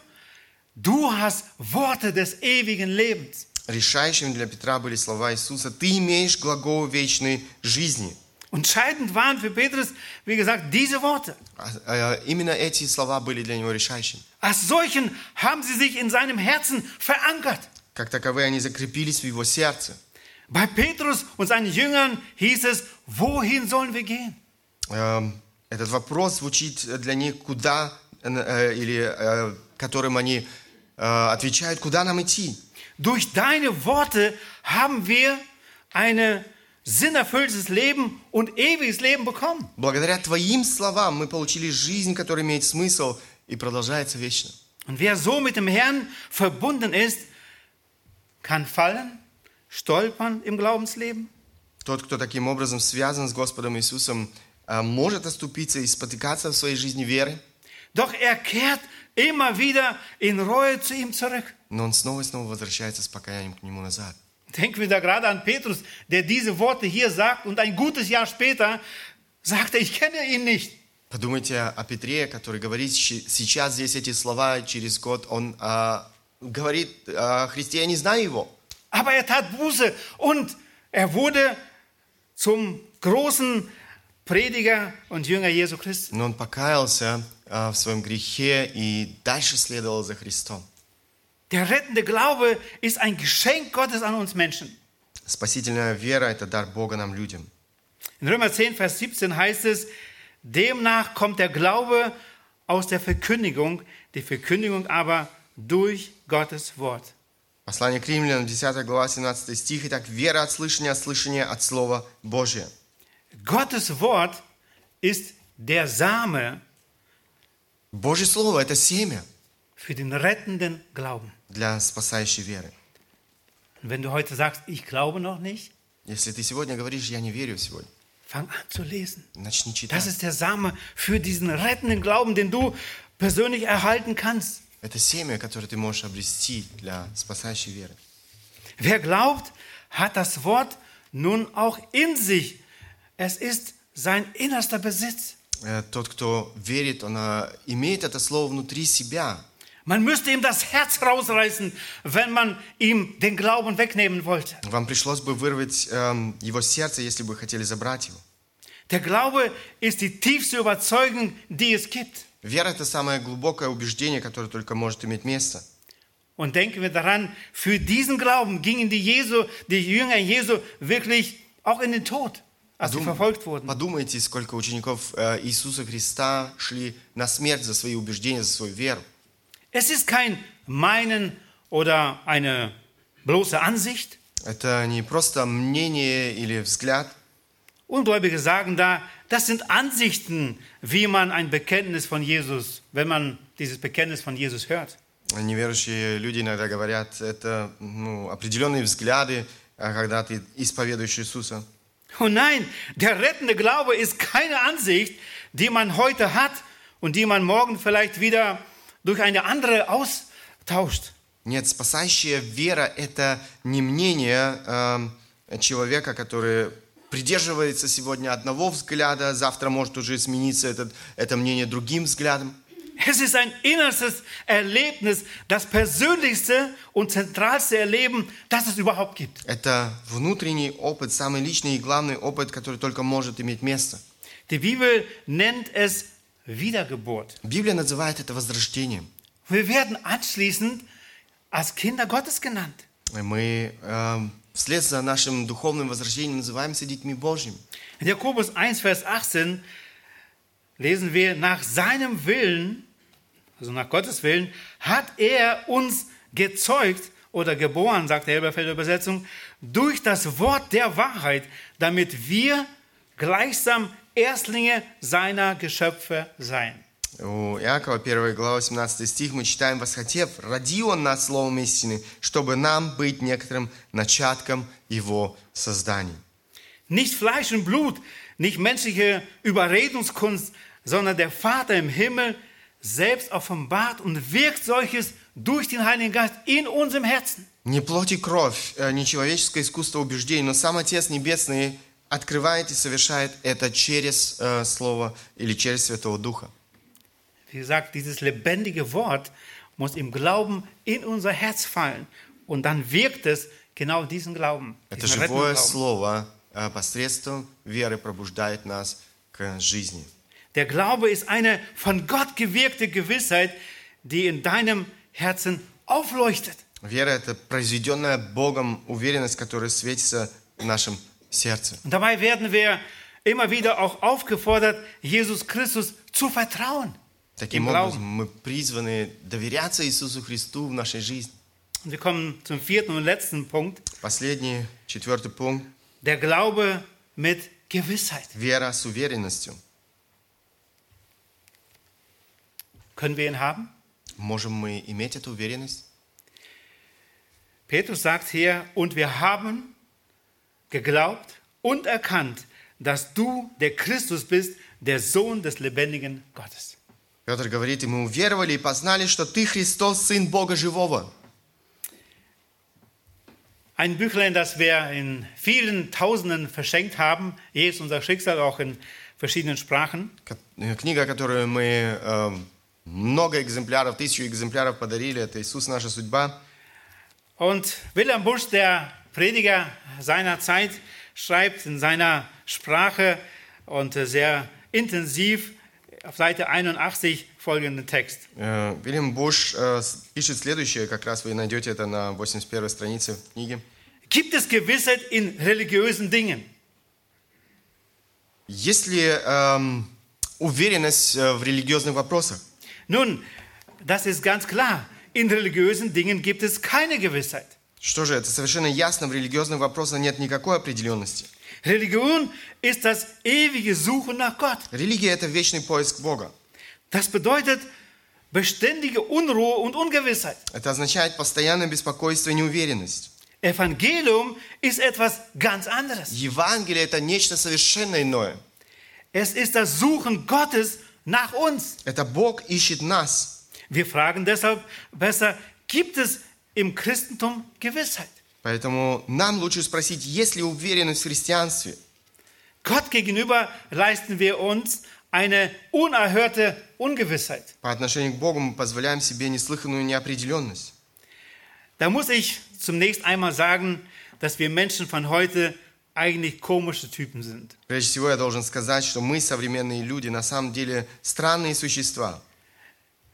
du hast Worte des ewigen Lebens. Решающим для Петра были слова Иисуса, «Ты имеешь глагол вечной жизни». Entscheidend waren für Petrus, wie gesagt, diese Worte. А, э, Именно эти слова были для него решающими. Als solchen haben sie sich in seinem Herzen verankert. Как таковые они закрепились в его сердце. Bei Petrus und seinen Jüngern hieß es, wohin sollen wir gehen? Эм, Этот вопрос звучит для них, куда, э, или э, которым они э, отвечают, куда нам идти. Durch deine Worte haben wir ein sinnerfülltes Leben und ewiges Leben bekommen. Благодаря Твоим словам мы получили жизнь, которая имеет смысл и продолжается вечно. Und wer so mit dem Herrn verbunden ist, kann fallen, stolpern im Glaubensleben. Тот, кто таким образом связан с Господом Иисусом, э, может оступиться и спотыкаться в своей жизни веры, Doch er kehrt immer wieder in Reue zu ihm zurück. но он снова и снова возвращается с покаянием к Нему назад. Denken wir da gerade an Petrus, der diese Worte hier sagt und ein gutes Jahr später sagt er, ich kenne ihn nicht. Подумайте о Петре, который говорит щи- сейчас здесь эти слова, через год он а, говорит о Христе, я не знаю его. Aber er tat Buße und er wurde zum großen Prediger und Jünger Jesu Christi. Но он покаялся а, в своем грехе и дальше следовал за Христом. Der rettende Glaube ist ein Geschenk Gottes an uns Menschen. Спасительная вера – это дар Бога нам, людям. In Römer 10, Vers 17 heißt es, demnach kommt der Glaube aus der Verkündigung, die Verkündigung aber durch Gottes Wort. Послание к римлянам, 10 глава, 17 стих. Итак, вера от слышания, от слышания от Слова Божия. Gottes Wort ist der Same Божье Слово – это семя für den rettenden Glauben. для спасающей веры. Und wenn du heute sagst, ich glaube noch nicht, Если ты сегодня говоришь, я не верю сегодня, fang an zu lesen. начни Das читать. ist der Same für diesen rettenden Glauben, den du persönlich erhalten kannst. Это семя, которое ты можешь обрести для спасающей веры. Wer glaubt, hat das Wort nun auch in sich. Es ist sein innerster Besitz. Э, Тот, кто верит, он э, имеет это слово внутри себя. Man müsste ihm das Herz rausreißen, wenn man ihm den Glauben wegnehmen wollte. Вам пришлось бы вырвать эм, его сердце, если бы хотели забрать его. Der Glaube ist die tiefste Überzeugung, die es gibt. Вера – это самое глубокое убеждение, которое только может иметь место. Und denken wir daran, für diesen Glauben gingen die, Jesu, die Jünger Jesu wirklich auch in den Tod, als sie Подум- verfolgt wurden. Подумайте, сколько учеников э, Иисуса Христа шли на смерть за свои убеждения, за свою веру. Es ist kein Meinen oder eine bloße Ansicht. Это не просто мнение или взгляд. Ungläubige sagen da, das sind Ansichten, wie man ein Bekenntnis von Jesus, wenn man dieses Bekenntnis von Jesus hört. Неверующие люди иногда говорят, это ну, определенные взгляды, а когда ты исповедуешь Иисуса. Und nein, der rettende Glaube ist keine Ansicht, die man heute hat und die man morgen vielleicht wieder durch eine andere austauscht. Нет, спасающая вера – это не мнение эм, человека, который придерживается сегодня одного взгляда, завтра может уже смениться этот, это мнение другим взглядом. Es ist ein innerstes Erlebnis, das persönlichste und zentralste Erleben, das es überhaupt gibt. Это внутренний опыт, самый личный и главный опыт, который только может иметь место. Die Bibel nennt es Wiedergeburt. Библия называет это возрождением. Wir werden anschließend als Kinder Gottes genannt. Мы эм, вслед за нашим духовным возрождением называемся детьми Божьими. In Jakobus 1, Vers 18 lesen wir, nach seinem Willen, also nach Gottes Willen, hat er uns gezeugt oder geboren, sagt der Elberfelder Übersetzung, durch das Wort der Wahrheit, damit wir gleichsam Erstlinge seiner Geschöpfe seien. У Иакова 1 глава 18 стих мы читаем «Восхотев, роди Он нас словом истины, чтобы нам быть некоторым начатком Его создания». Nicht Fleisch und Blut, nicht menschliche Überredungskunst, sondern der Vater im Himmel selbst offenbart und wirkt solches durch den Heiligen Geist in unserem Herzen. Не плоть и кровь, э, не человеческое искусство убеждений, но сам Отец Небесный открывает и совершает это через э, Слово или через Святого Духа. Wie gesagt, dieses lebendige Wort muss im Glauben in unser Herz fallen. Und dann wirkt es genau diesen Glauben. Это diesen живое Glauben. Слово э, посредством веры пробуждает нас к жизни. Der Glaube ist eine von Gott gewirkte Gewissheit, die in deinem Herzen aufleuchtet. Вера – это произведенная Богом уверенность, которая светится в нашем сердце. Und dabei werden wir immer wieder auch aufgefordert, Jesus Christus zu vertrauen. Таким Im образом, Glauben. мы призваны доверяться Иисусу Христу в нашей жизни. Und wir kommen zum vierten und letzten Punkt. Последний, четвертый пункт Der Glaube mit Gewissheit. – вера с уверенностью. Können wir ihn haben? Можем мы иметь эту уверенность? Petrus sagt hier, und wir haben geglaubt und erkannt, dass du der Christus bist, der Sohn des lebendigen Gottes. Петр говорит, и мы уверовали и познали, что Ты Христос, Сын Бога Живого. Ein Büchlein, das wir in vielen Tausenden verschenkt haben, Jesus unser Schicksal, auch in verschiedenen Sprachen. Ко- э, Книга, которую мы э, много экземпляров, тысячу экземпляров подарили, это «Иисус. Наша судьба». Und Wilhelm Busch, der Prediger seiner Zeit, schreibt in seiner Sprache und äh, sehr intensiv auf Seite 81 folgenden Text. Э, Вильям Буш э, с- пишет следующее, как раз вы найдете это на 81 странице книги. Gibt es Gewissheit in religiösen Dingen? Есть ли эм, уверенность э, в религиозных вопросах? Nun, das ist ganz klar. In religiösen Dingen gibt es keine Gewissheit. Что же, это совершенно ясно, в религиозных вопросах нет никакой определенности. Religion ist das ewige Suchen nach Gott. Религия – это вечный поиск Бога. Das bedeutet beständige Unruhe und Ungewissheit. Это означает постоянное беспокойство и неуверенность. Evangelium ist etwas ganz anderes. Евангелие – это нечто совершенно иное. Es ist das Suchen Gottes nach uns. Это Бог ищет нас. Wir fragen deshalb besser, gibt es im Christentum Gewissheit? Поэтому нам лучше спросить, есть ли уверенность в христианстве? Gott gegenüber leisten wir uns eine unerhörte Ungewissheit. По отношению к Богу мы позволяем себе неслыханную неопределенность. Da muss ich zunächst einmal sagen, dass wir Menschen von heute eigentlich komische Typen sind. Прежде всего, я должен сказать, что мы, современные люди, на самом деле странные существа.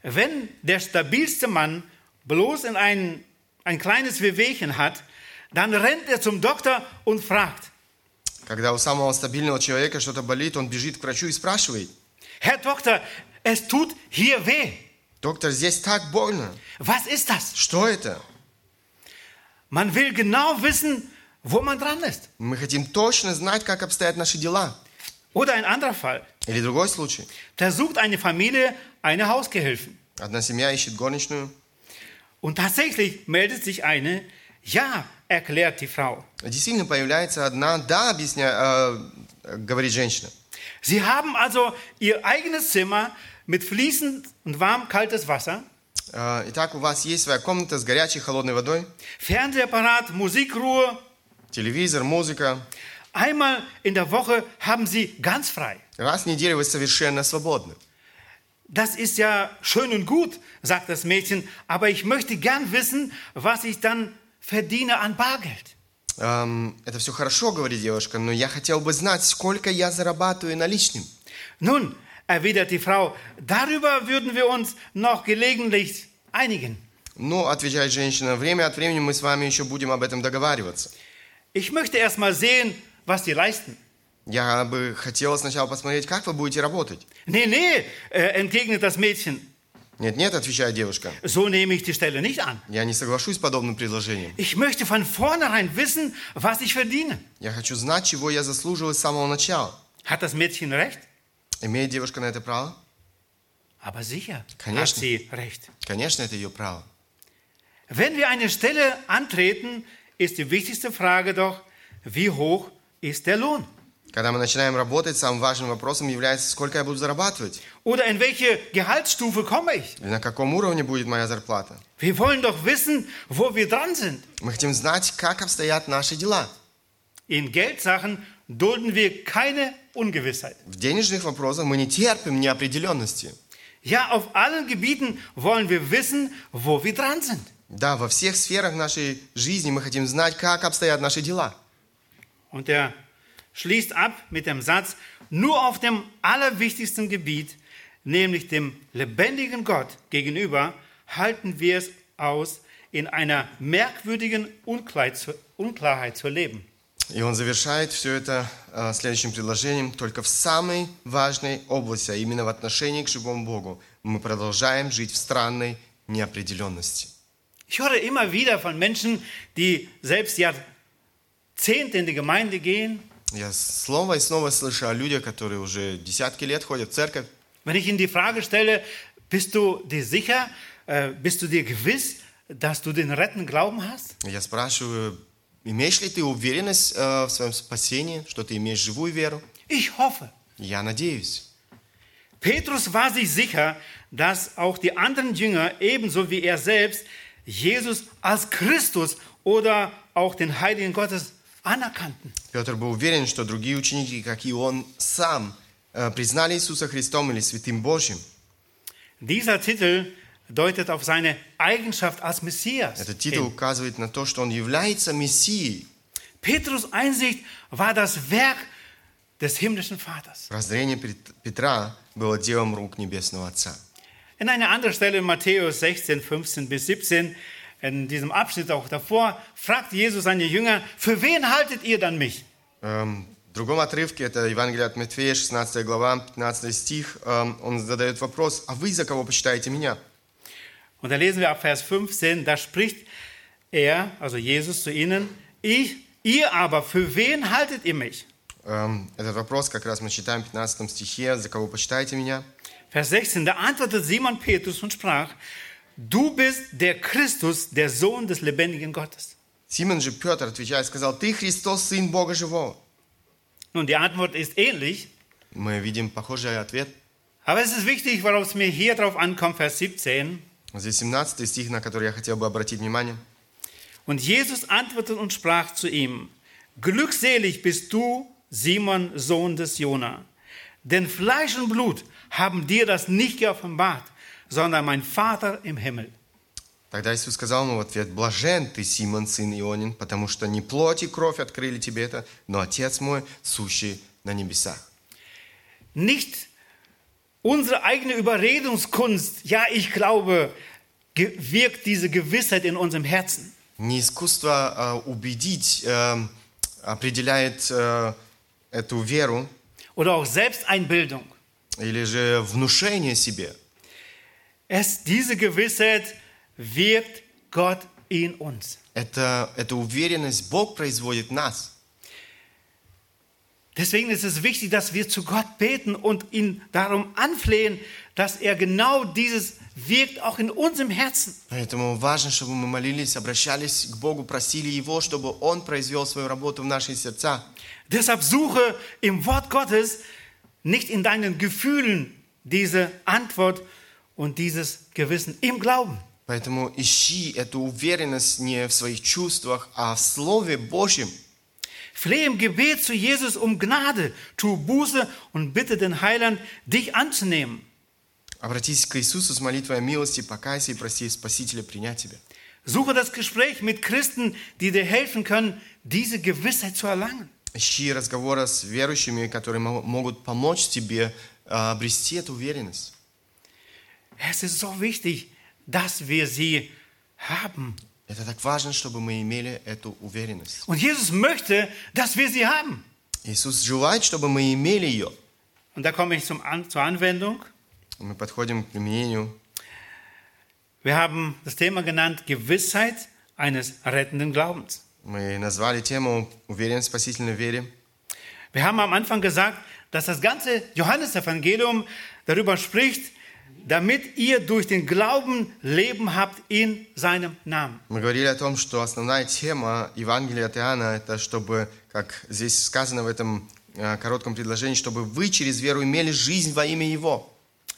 Wenn der stabilste Mann bloß in ein, ein kleines Wehwehchen hat, dann rennt er zum Doktor und fragt, Когда у самого стабильного человека что-то болит, он бежит к врачу и спрашивает, Herr Doktor, es tut hier weh. доктор, здесь так больно. Was ist das? Что это? Man will genau wissen, wo man dran ist. Мы хотим точно знать, как обстоят наши дела. Oder ein anderer Fall. Или другой случай. Da sucht eine Familie eine Hausgehilfen. Одна семья ищет горничную. Und tatsächlich meldet sich eine, ja, erklärt die Frau. Действительно появляется одна, да, объясня, э, говорит женщина. Sie haben also ihr eigenes Zimmer mit fließend und warm kaltes Wasser, Э, Итак, у вас есть своя комната с горячей холодной водой, Fernsehapparat, Musikruhe. телевизор, музыка. Einmal in der Woche haben sie ganz frei. Раз в неделю вы совершенно свободны. Das ist ja schön und gut, sagt das Mädchen, aber ich möchte gern wissen, was ich dann verdiene an Bargeld. Эм, это все хорошо, говорит девушка, но я хотел бы знать, сколько я зарабатываю наличным. Nun, erwidert die Frau, darüber würden wir uns noch gelegentlich einigen. Ну, отвечает женщина, время от времени мы с вами еще будем об этом договариваться. Ich möchte erst mal sehen, was die leisten. Я бы хотела сначала посмотреть, как вы будете работать. Nee, nee, äh, entgegnet das Mädchen, Нет, нет, отвечает девушка. so nehme ich die Stelle nicht an. Я не соглашусь с подобным предложением. Ich möchte von vornherein wissen, was ich verdiene. Я хочу знать, чего я заслуживаю с самого начала. Hat das Mädchen recht? Имеет девушка на это право? Aber sicher hat Конечно. sie recht. Конечно, это ее право. Wenn wir eine Stelle antreten, ist die wichtigste Frage doch, wie hoch ist der Lohn? Когда мы начинаем работать, самым важным вопросом является, сколько я буду зарабатывать. Oder in welche Gehaltsstufe komme ich? Или на каком уровне будет моя зарплата. Wir wollen doch wissen, wo wir dran sind. Мы хотим знать, как обстоят наши дела. In Geldsachen dulden wir keine Ungewissheit. В денежных вопросах мы не терпим неопределенности. Ja, auf allen Gebieten wollen wir wissen, wo wir dran sind. Да, во всех сферах нашей жизни мы хотим знать, как обстоят наши дела. Und er schließt ab mit dem Satz, nur auf dem allerwichtigsten Gebiet, nämlich dem lebendigen Gott gegenüber, halten wir es aus, in einer merkwürdigen Unklarheit zu, Unklarheit zu leben. И он завершает все это э, следующим предложением. Только в самой важной области, а именно в отношении к живому Богу, мы продолжаем жить в странной неопределенности. Ich höre immer wieder von Menschen, die selbst Jahrzehnte in die Gemeinde gehen. Я снова и снова слышу о людях, которые уже десятки лет ходят в церковь. Wenn ich ihnen die Frage stelle, bist du dir sicher, äh, bist du dir gewiss, dass du den rettenden Glauben hast? Я спрашиваю, имеешь ли ты уверенность э, в своем спасении, что ты имеешь живую веру? Ich hoffe. Я надеюсь. Petrus war sich sicher, dass auch die anderen Jünger ebenso wie er selbst Jesus als Christus oder auch den Heiligen Gottes anerkannten. Петр был уверен, что другие ученики, как и он сам, признали Иисуса Христом или Святым Божьим. Dieser Titel deutet auf seine Eigenschaft als Messias. Этот титул указывает на то, что он является Мессией. Petrus Einsicht war das Werk des himmlischen Vaters. Прозрение Пет- Петра было делом рук Небесного Отца. In einer anderen Stelle in Matthäus 16, 15 bis 17, in diesem Abschnitt auch davor, fragt Jesus seine Jünger, für wen haltet ihr dann mich? Эм, В другом отрывке, это Евангелие от Матфея, 16 глава, 15 стих, эм, он задает вопрос, а вы за кого почитаете меня? Und da lesen wir ab Vers 15, da spricht er, also Jesus, zu ihnen, ich, ihr aber, für wen haltet ihr mich? Эм, Этот вопрос как раз мы читаем в 15 стихе. «За кого почитаете меня?» Vers 16, da antwortete Simon Petrus und sprach, du bist der Christus, der Sohn des lebendigen Gottes. Симон же Петр, отвечая, сказал, «Ты Христос, Сын Бога Живого». Nun, die Antwort ist ähnlich, Мы видим похожий ответ. aber es ist wichtig, worauf es mir hier drauf ankommt, Vers 17. Здесь 17 стих, на который я хотел бы обратить внимание. Und Jesus antwortete und sprach zu ihm, Glückselig bist du, Simon, Sohn des Jona, denn Fleisch und Blut haben dir das nicht geoffenbart, sondern mein Vater im Himmel. Тогда Иисус сказал ему в ответ, «Блажен ты, Симон, сын Ионин, потому что не плоть и кровь открыли тебе это, но Отец мой, сущий на небесах». Nicht unsere eigene Überredungskunst, ja, ich glaube, wirkt diese Gewissheit in unserem Herzen. Не искусство а, убедить э, определяет э, эту веру, Oder auch Selbsteinbildung. или же внушение себе. Es, diese Gewissheit wirkt Gott in uns. Это, эта уверенность Бог производит в нас. Deswegen ist es wichtig, dass wir zu Gott beten und ihn darum anflehen, dass er genau dieses wirkt auch in unserem Herzen. Поэтому важно, чтобы мы молились, обращались к Богу, просили Его, чтобы Он произвел свою работу в наши сердца. Deshalb suche im Wort Gottes nicht in deinen Gefühlen diese Antwort und dieses Gewissen im Glauben. Поэтому ищи эту уверенность не в своих чувствах, а в Слове Божьем. Flehe im Gebet zu Jesus um Gnade, tu Buße und bitte den Heiland, dich anzunehmen. Обратись к Иисусу с молитвой о милости, покайся и проси Спасителя принять тебя. Suche das Gespräch mit Christen, die dir helfen können, diese Gewissheit zu erlangen. Ищи разговора с верующими, которые мо- могут помочь тебе а, обрести эту уверенность. Es ist so wichtig, dass wir sie haben. Это так важно, чтобы мы имели эту уверенность. Und Jesus möchte, dass wir sie haben. Иисус желает, чтобы мы имели ее. Und da komme ich zum An zur Anwendung. Мы подходим к применению. Wir haben das Thema genannt Gewissheit eines rettenden Glaubens. Мы назвали тему «Уверенность в спасительной вере». Wir haben am Anfang gesagt, dass das ganze Johannesevangelium darüber spricht, damit ihr durch den Glauben Leben habt in seinem Namen. Мы говорили о том, что основная тема Евангелия от Иоанна – это чтобы, как здесь сказано в этом э, коротком предложении, чтобы вы через веру имели жизнь во имя Его.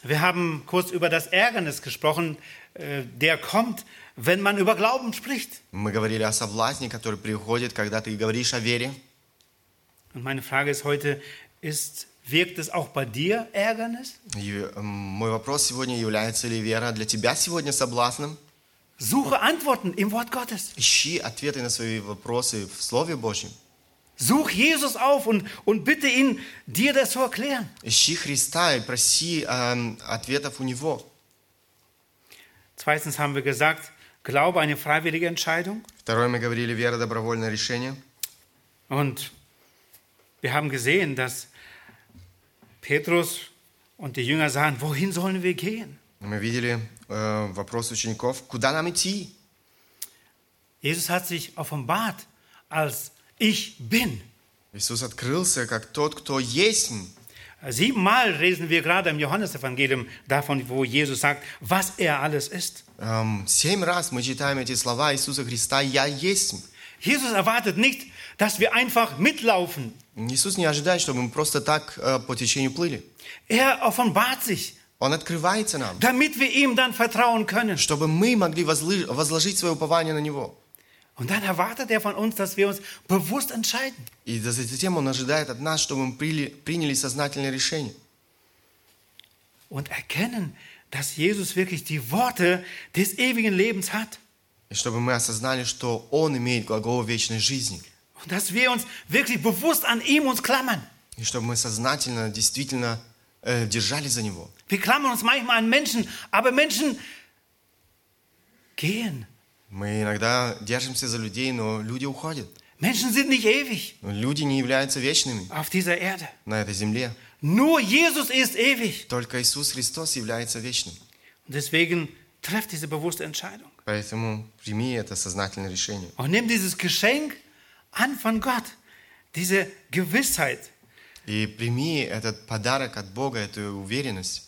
Wir haben kurz über das Ärgernis gesprochen, äh, der kommt, wenn man über Glauben spricht. Мы говорили о соблазне, который приходит, когда ты говоришь о вере. Und meine Frage ist heute, ist, wirkt es auch bei dir Ärgernis? И э, мой вопрос сегодня, является ли вера для тебя сегодня соблазном? Suche Antworten im Wort Gottes. Ищи ответы на свои вопросы в Слове Божьем. Such Jesus auf und, und bitte ihn, dir das zu erklären. Ищи Христа и проси эм, ответов у Него. Zweitens haben wir gesagt, Glaube eine freiwillige Entscheidung. Второе, мы говорили, вера – добровольное решение. Und wir haben gesehen, dass Petrus und die Jünger sagen, wohin sollen wir gehen? Мы видели э, вопрос учеников, куда нам идти? Jesus hat sich offenbart als ich bin. Иисус открылся как тот, кто есть. Siebenmal lesen wir gerade im Johannesevangelium davon, wo Jesus sagt, was er alles ist. Эм, семь раз мы читаем эти слова Иисуса Христа «Я есть». Jesus erwartet nicht, dass wir einfach mitlaufen. Иисус не ожидает, чтобы мы просто так э, по течению плыли. Er offenbart sich, Он открывается нам, damit wir ihm dann vertrauen können. чтобы мы могли возлы- возложить свое упование на Него. Und dann erwartet er von uns, dass wir uns bewusst entscheiden. И затем Он ожидает от нас, чтобы мы прили- приняли сознательное решение. Und erkennen, dass Jesus wirklich die Worte des ewigen Lebens hat. И чтобы мы осознали, что Он имеет глагол вечной жизни. Und dass wir uns wirklich bewusst an ihm uns klammern. И чтобы мы сознательно, действительно э, держались за Него. Wir klammern uns manchmal an Menschen, aber Menschen gehen. Мы иногда держимся за людей, но люди уходят. Menschen sind nicht ewig Но люди не являются вечными auf dieser Erde. на этой земле. Nur Jesus ist ewig. Только Иисус Христос является вечным. Und deswegen treff diese bewusste Entscheidung. Поэтому прими это сознательное решение. Und nimm dieses Geschenk an von Gott, diese Gewissheit. И прими этот подарок от Бога, эту уверенность.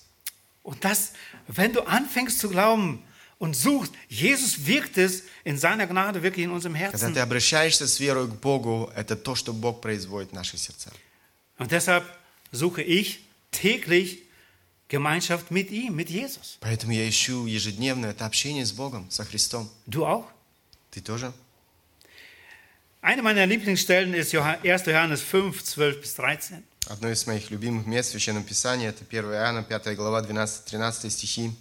Und das, wenn du anfängst zu glauben und suchst, Jesus wirkt es in seiner Gnade wirklich in unserem Когда Herzen. ты обращаешься с верой к Богу, это то, что Бог производит в наших сердцах. Und deshalb suche ich täglich Gemeinschaft mit ihm, mit Jesus. Поэтому я ищу ежедневно это общение с Богом, со Христом. Du auch? Ты тоже? Eine meiner Lieblingsstellen ist Johann- 1. Johannes 5, 12 bis 13. Одно из моих любимых мест в Священном Писании – это 1 Иоанна, 5 глава, 12-13 стихи.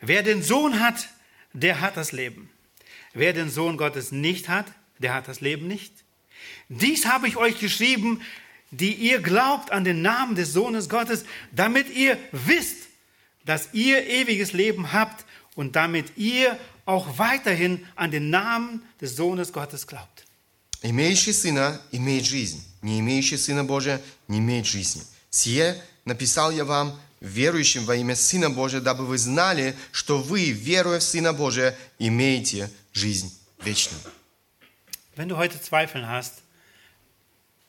Wer den Sohn hat, der hat das Leben. Wer den Sohn Gottes nicht hat, der hat das Leben nicht. Dies habe ich euch geschrieben, die ihr glaubt an den Namen des Sohnes Gottes, damit ihr wisst, dass ihr ewiges Leben habt und damit ihr auch weiterhin an den Namen des Sohnes Gottes glaubt. «Имеющий Сына имеет жизнь, не имеющий Сына Божия не имеет жизни. Сие написал я вам, верующим во имя Сына Божия, дабы вы знали, что вы, веруя в Сына Божия, имеете жизнь вечную». Wenn du heute Zweifeln hast,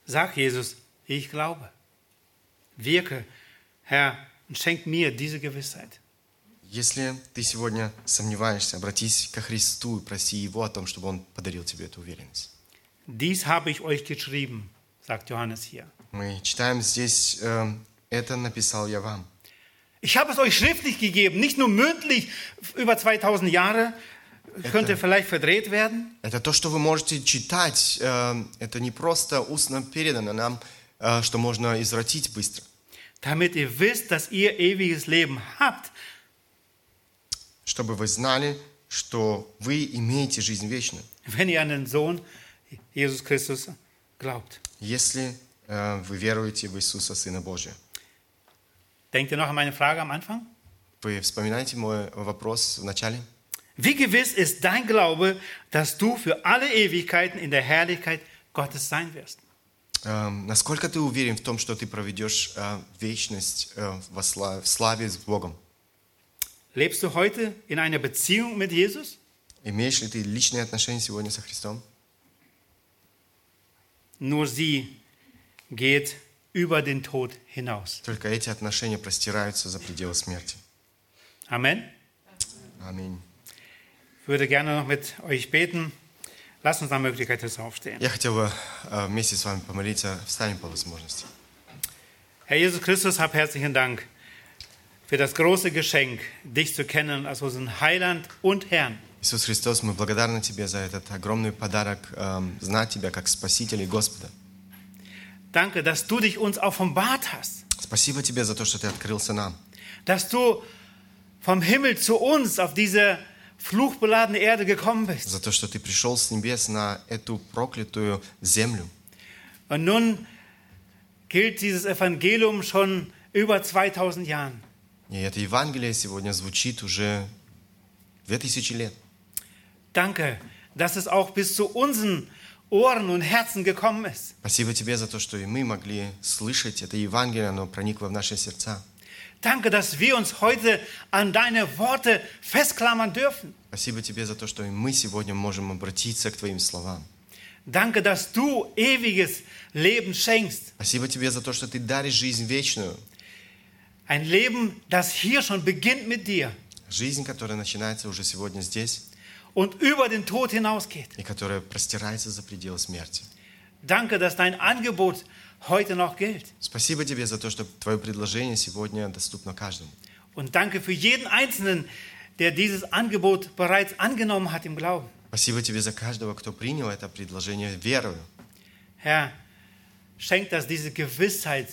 sag Jesus, ich glaube. Wirke, Herr, und schenk mir diese Gewissheit. Если ты сегодня сомневаешься, обратись ко Христу и проси Его о том, чтобы Он подарил тебе эту уверенность. Dies habe ich euch geschrieben, sagt Johannes hier. Мы читаем здесь, э, это написал я вам. Ich habe es euch schriftlich gegeben, nicht nur mündlich über 2000 Jahre, könnte vielleicht verdreht werden, Это то, что вы можете читать, э, это не просто устно передано нам, э, что можно извратить быстро, damit ihr wisst, dass ihr ewiges Leben habt. чтобы вы знали, что вы имеете жизнь вечную, wenn ihr an den Sohn Jesus Christus glaubt. если э, вы веруете в Иисуса, Сына Божия. Denkt ihr noch an meine Frage am Anfang? Вы вспоминаете мой вопрос в начале? Wie gewiss ist dein Glaube, dass du für alle Ewigkeiten in der Herrlichkeit Gottes sein wirst? Эм, насколько ты уверен в том, что ты проведешь э, вечность э, во сла- в славе с Богом? Lebst du heute in einer Beziehung mit Jesus? Имеешь ли ты личные отношения сегодня со Христом? Nur sie geht über den Tod hinaus. Только эти отношения простираются за пределы смерти. Amen. Аминь. Ich würde gerne noch mit euch beten. Lasst uns nach Möglichkeit jetzt aufstehen. Я хотел бы э, вместе с вами помолиться. Встанем по возможности. Herr Jesus Christus, hab herzlichen Dank für das große Geschenk, dich zu kennen als unseren Heiland und Herrn. Иисус Христос, мы благодарны Тебе за этот огромный подарок эм, знать Тебя как Спасителя и Господа. Danke, dass du dich uns offenbart hast, Спасибо Тебе за то, что Ты открылся нам. dass du vom Himmel zu uns auf diese fluchbeladene Erde gekommen bist. За то, что Ты пришел с небес на эту проклятую землю. Und nun gilt dieses Evangelium schon über 2000 Jahren. И это Евангелие сегодня звучит уже две тысячи лет. Danke, dass es auch bis zu unseren Ohren und Herzen gekommen ist. Спасибо Тебе за то, что и мы могли слышать это Евангелие, оно проникло в наши сердца. Danke, dass wir uns heute an deine Worte festklammern dürfen. Спасибо Тебе за то, что и мы сегодня можем обратиться к Твоим словам. Danke, dass du ewiges Leben schenkst. Спасибо Тебе за то, что Ты даришь жизнь вечную. Ein Leben, das hier schon beginnt mit dir Жизнь, которая начинается уже сегодня здесь und über den Tod hinausgeht. и которая простирается за пределы смерти. Danke, dass dein Angebot heute noch gilt. Спасибо Тебе за то, что Твое предложение сегодня доступно каждому. Und danke für jeden Einzelnen, der dieses Angebot bereits angenommen hat im Glauben. Спасибо Тебе за каждого, кто принял это предложение верою. Herr, schenk, dass diese Gewissheit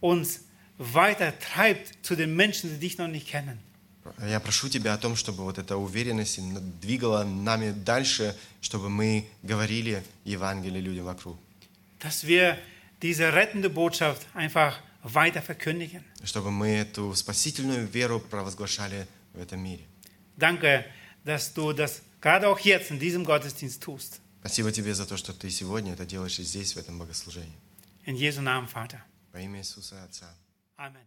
uns weiter treibt zu den Menschen, die dich noch nicht kennen. Я прошу Тебя о том, чтобы вот эта уверенность двигала нами дальше, чтобы мы говорили Евангелие людям вокруг. Dass wir diese rettende Botschaft einfach weiter verkündigen. Чтобы мы эту спасительную веру провозглашали в этом мире. Danke, dass du das gerade auch jetzt in diesem Gottesdienst tust. Спасибо Тебе за то, что Ты сегодня это делаешь и здесь, в этом богослужении. In Jesu Namen, Vater. Во имя Иисуса Отца. Amen.